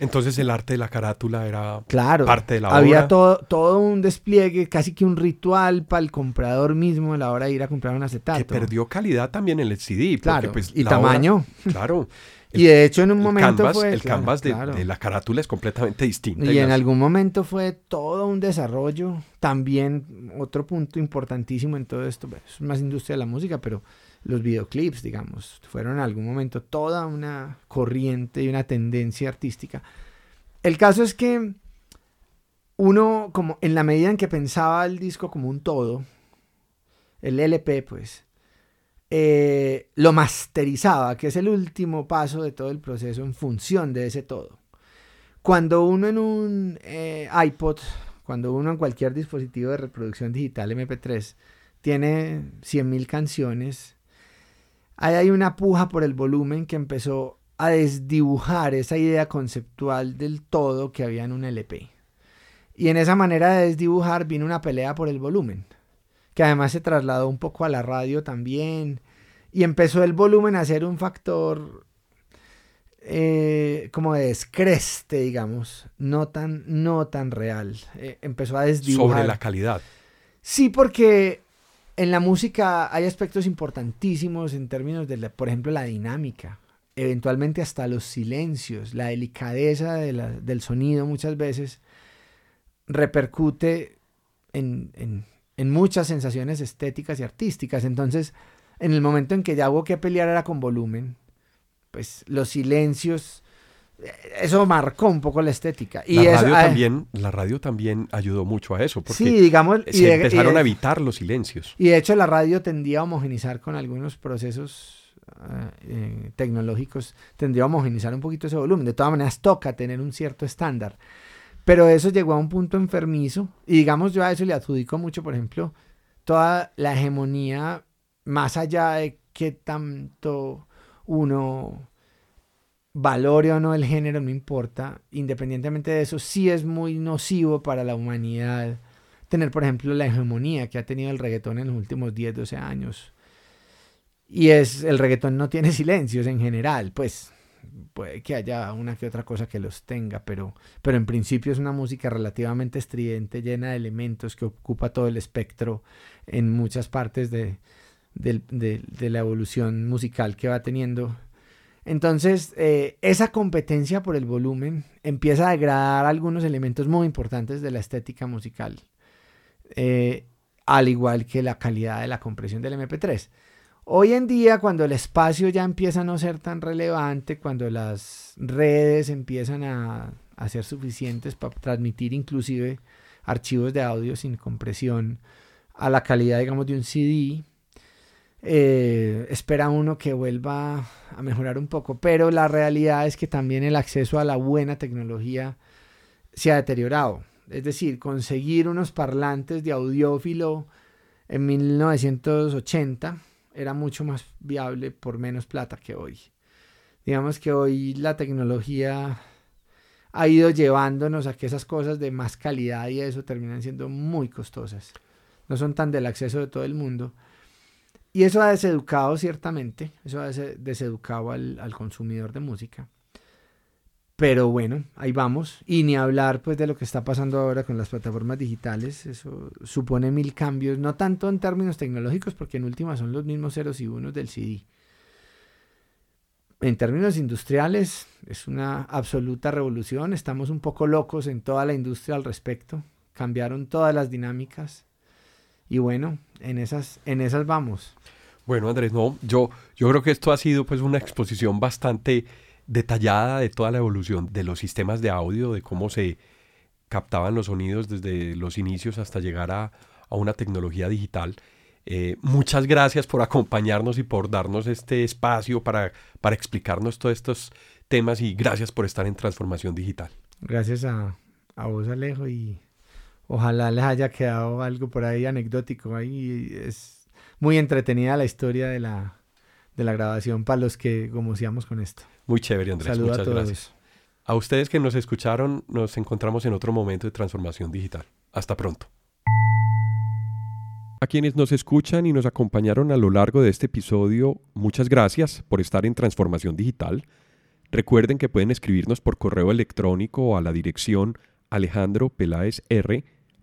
Entonces el arte de la carátula era claro, parte de la obra. Había todo, todo un despliegue, casi que un ritual para el comprador mismo a la hora de ir a comprar un acetato. Que perdió calidad también en el CD. Claro, pues, y tamaño. claro. y de hecho en un momento fue... El canvas de, la carátula es completamente distinto. Y, en algún momento fue todo un desarrollo. También otro punto importantísimo en todo esto, es más industria de la música, pero los videoclips, digamos, fueron en algún momento toda una corriente y una tendencia artística. El caso es que uno, como en la medida en que pensaba el disco como un todo, el LP, pues, eh, lo masterizaba, que es el último paso de todo el proceso en función de ese todo. Cuando uno en un eh, iPod, cuando uno en cualquier dispositivo de reproducción digital MP3 tiene 100.000 canciones, Ahí hay una puja por el volumen que empezó a desdibujar esa idea conceptual del todo que había en un LP. Y en esa manera de desdibujar vino una pelea por el volumen, que además se trasladó un poco a la radio también. Y empezó el volumen a ser un factor eh, como de descreste, digamos, no tan, no tan real. Eh, empezó a desdibujar. Sobre la calidad. Sí, porque en la música hay aspectos importantísimos en términos de, por ejemplo, la dinámica, eventualmente hasta los silencios, la delicadeza del sonido muchas veces repercute en, muchas sensaciones estéticas y artísticas. Entonces, en el momento en que ya hubo que pelear era con volumen, pues los silencios eso marcó un poco la estética. Y la, radio también, la radio también ayudó mucho a eso, porque sí, digamos, se empezaron a evitar los silencios. Y de hecho la radio tendía a homogenizar con algunos procesos eh, eh, tecnológicos, tendría a homogenizar un poquito ese volumen. De todas maneras, toca tener un cierto estándar. Pero eso llegó a un punto enfermizo, y digamos, yo a eso le adjudico mucho, por ejemplo, toda la hegemonía, más allá de qué tanto uno valore o no el género, no importa. Independientemente de eso, sí es muy nocivo para la humanidad tener, por ejemplo, la hegemonía que ha tenido el reggaetón en los últimos 10, 12 años. Y es, el reggaetón no tiene silencios en general, pues puede que haya una que otra cosa que los tenga, pero, pero en principio es una música relativamente estridente, llena de elementos que ocupa todo el espectro en muchas partes de, de la evolución musical que va teniendo entonces, eh, esa competencia por el volumen empieza a degradar algunos elementos muy importantes de la estética musical, eh, al igual que la calidad de la compresión del MP3. Hoy en día, cuando el espacio ya empieza a no ser tan relevante, cuando las redes empiezan a, a ser suficientes para transmitir inclusive archivos de audio sin compresión a la calidad, digamos, de un CD, eh, espera uno que vuelva a mejorar un poco, pero la realidad es que también el acceso a la buena tecnología se ha deteriorado. Es decir, conseguir unos parlantes de audiófilo en 1980 era mucho más viable por menos plata que hoy. Digamos que hoy la tecnología ha ido llevándonos a que esas cosas de más calidad y eso terminan siendo muy costosas. No son tan del acceso de todo el mundo. Y eso ha deseducado ciertamente, eso ha deseducado al, al consumidor de música. Pero bueno, ahí vamos. Y ni hablar pues de lo que está pasando ahora con las plataformas digitales. Eso supone mil cambios, no tanto en términos tecnológicos, porque en última son los mismos ceros y unos del CD. En términos industriales es una absoluta revolución. Estamos un poco locos en toda la industria al respecto. Cambiaron todas las dinámicas. Y bueno, en esas, en esas vamos. Bueno, Andrés, no, yo, yo creo que esto ha sido pues una exposición bastante detallada de toda la evolución de los sistemas de audio, de cómo se captaban los sonidos desde los inicios hasta llegar a, una tecnología digital. Eh, muchas gracias por acompañarnos y por darnos este espacio para, para explicarnos todos estos temas y gracias por estar en Transformación Digital. Gracias a, a vos, Alejo, y ojalá les haya quedado algo por ahí anecdótico. Ahí es muy entretenida la historia de la, de la grabación para los que gomociamos con esto. Muy chévere, Andrés. Muchas gracias. A ustedes que nos escucharon, nos encontramos en otro momento de transformación digital. Hasta pronto. A quienes nos escuchan y nos acompañaron a lo largo de este episodio, muchas gracias por estar en Transformación Digital. Recuerden que pueden escribirnos por correo electrónico a la dirección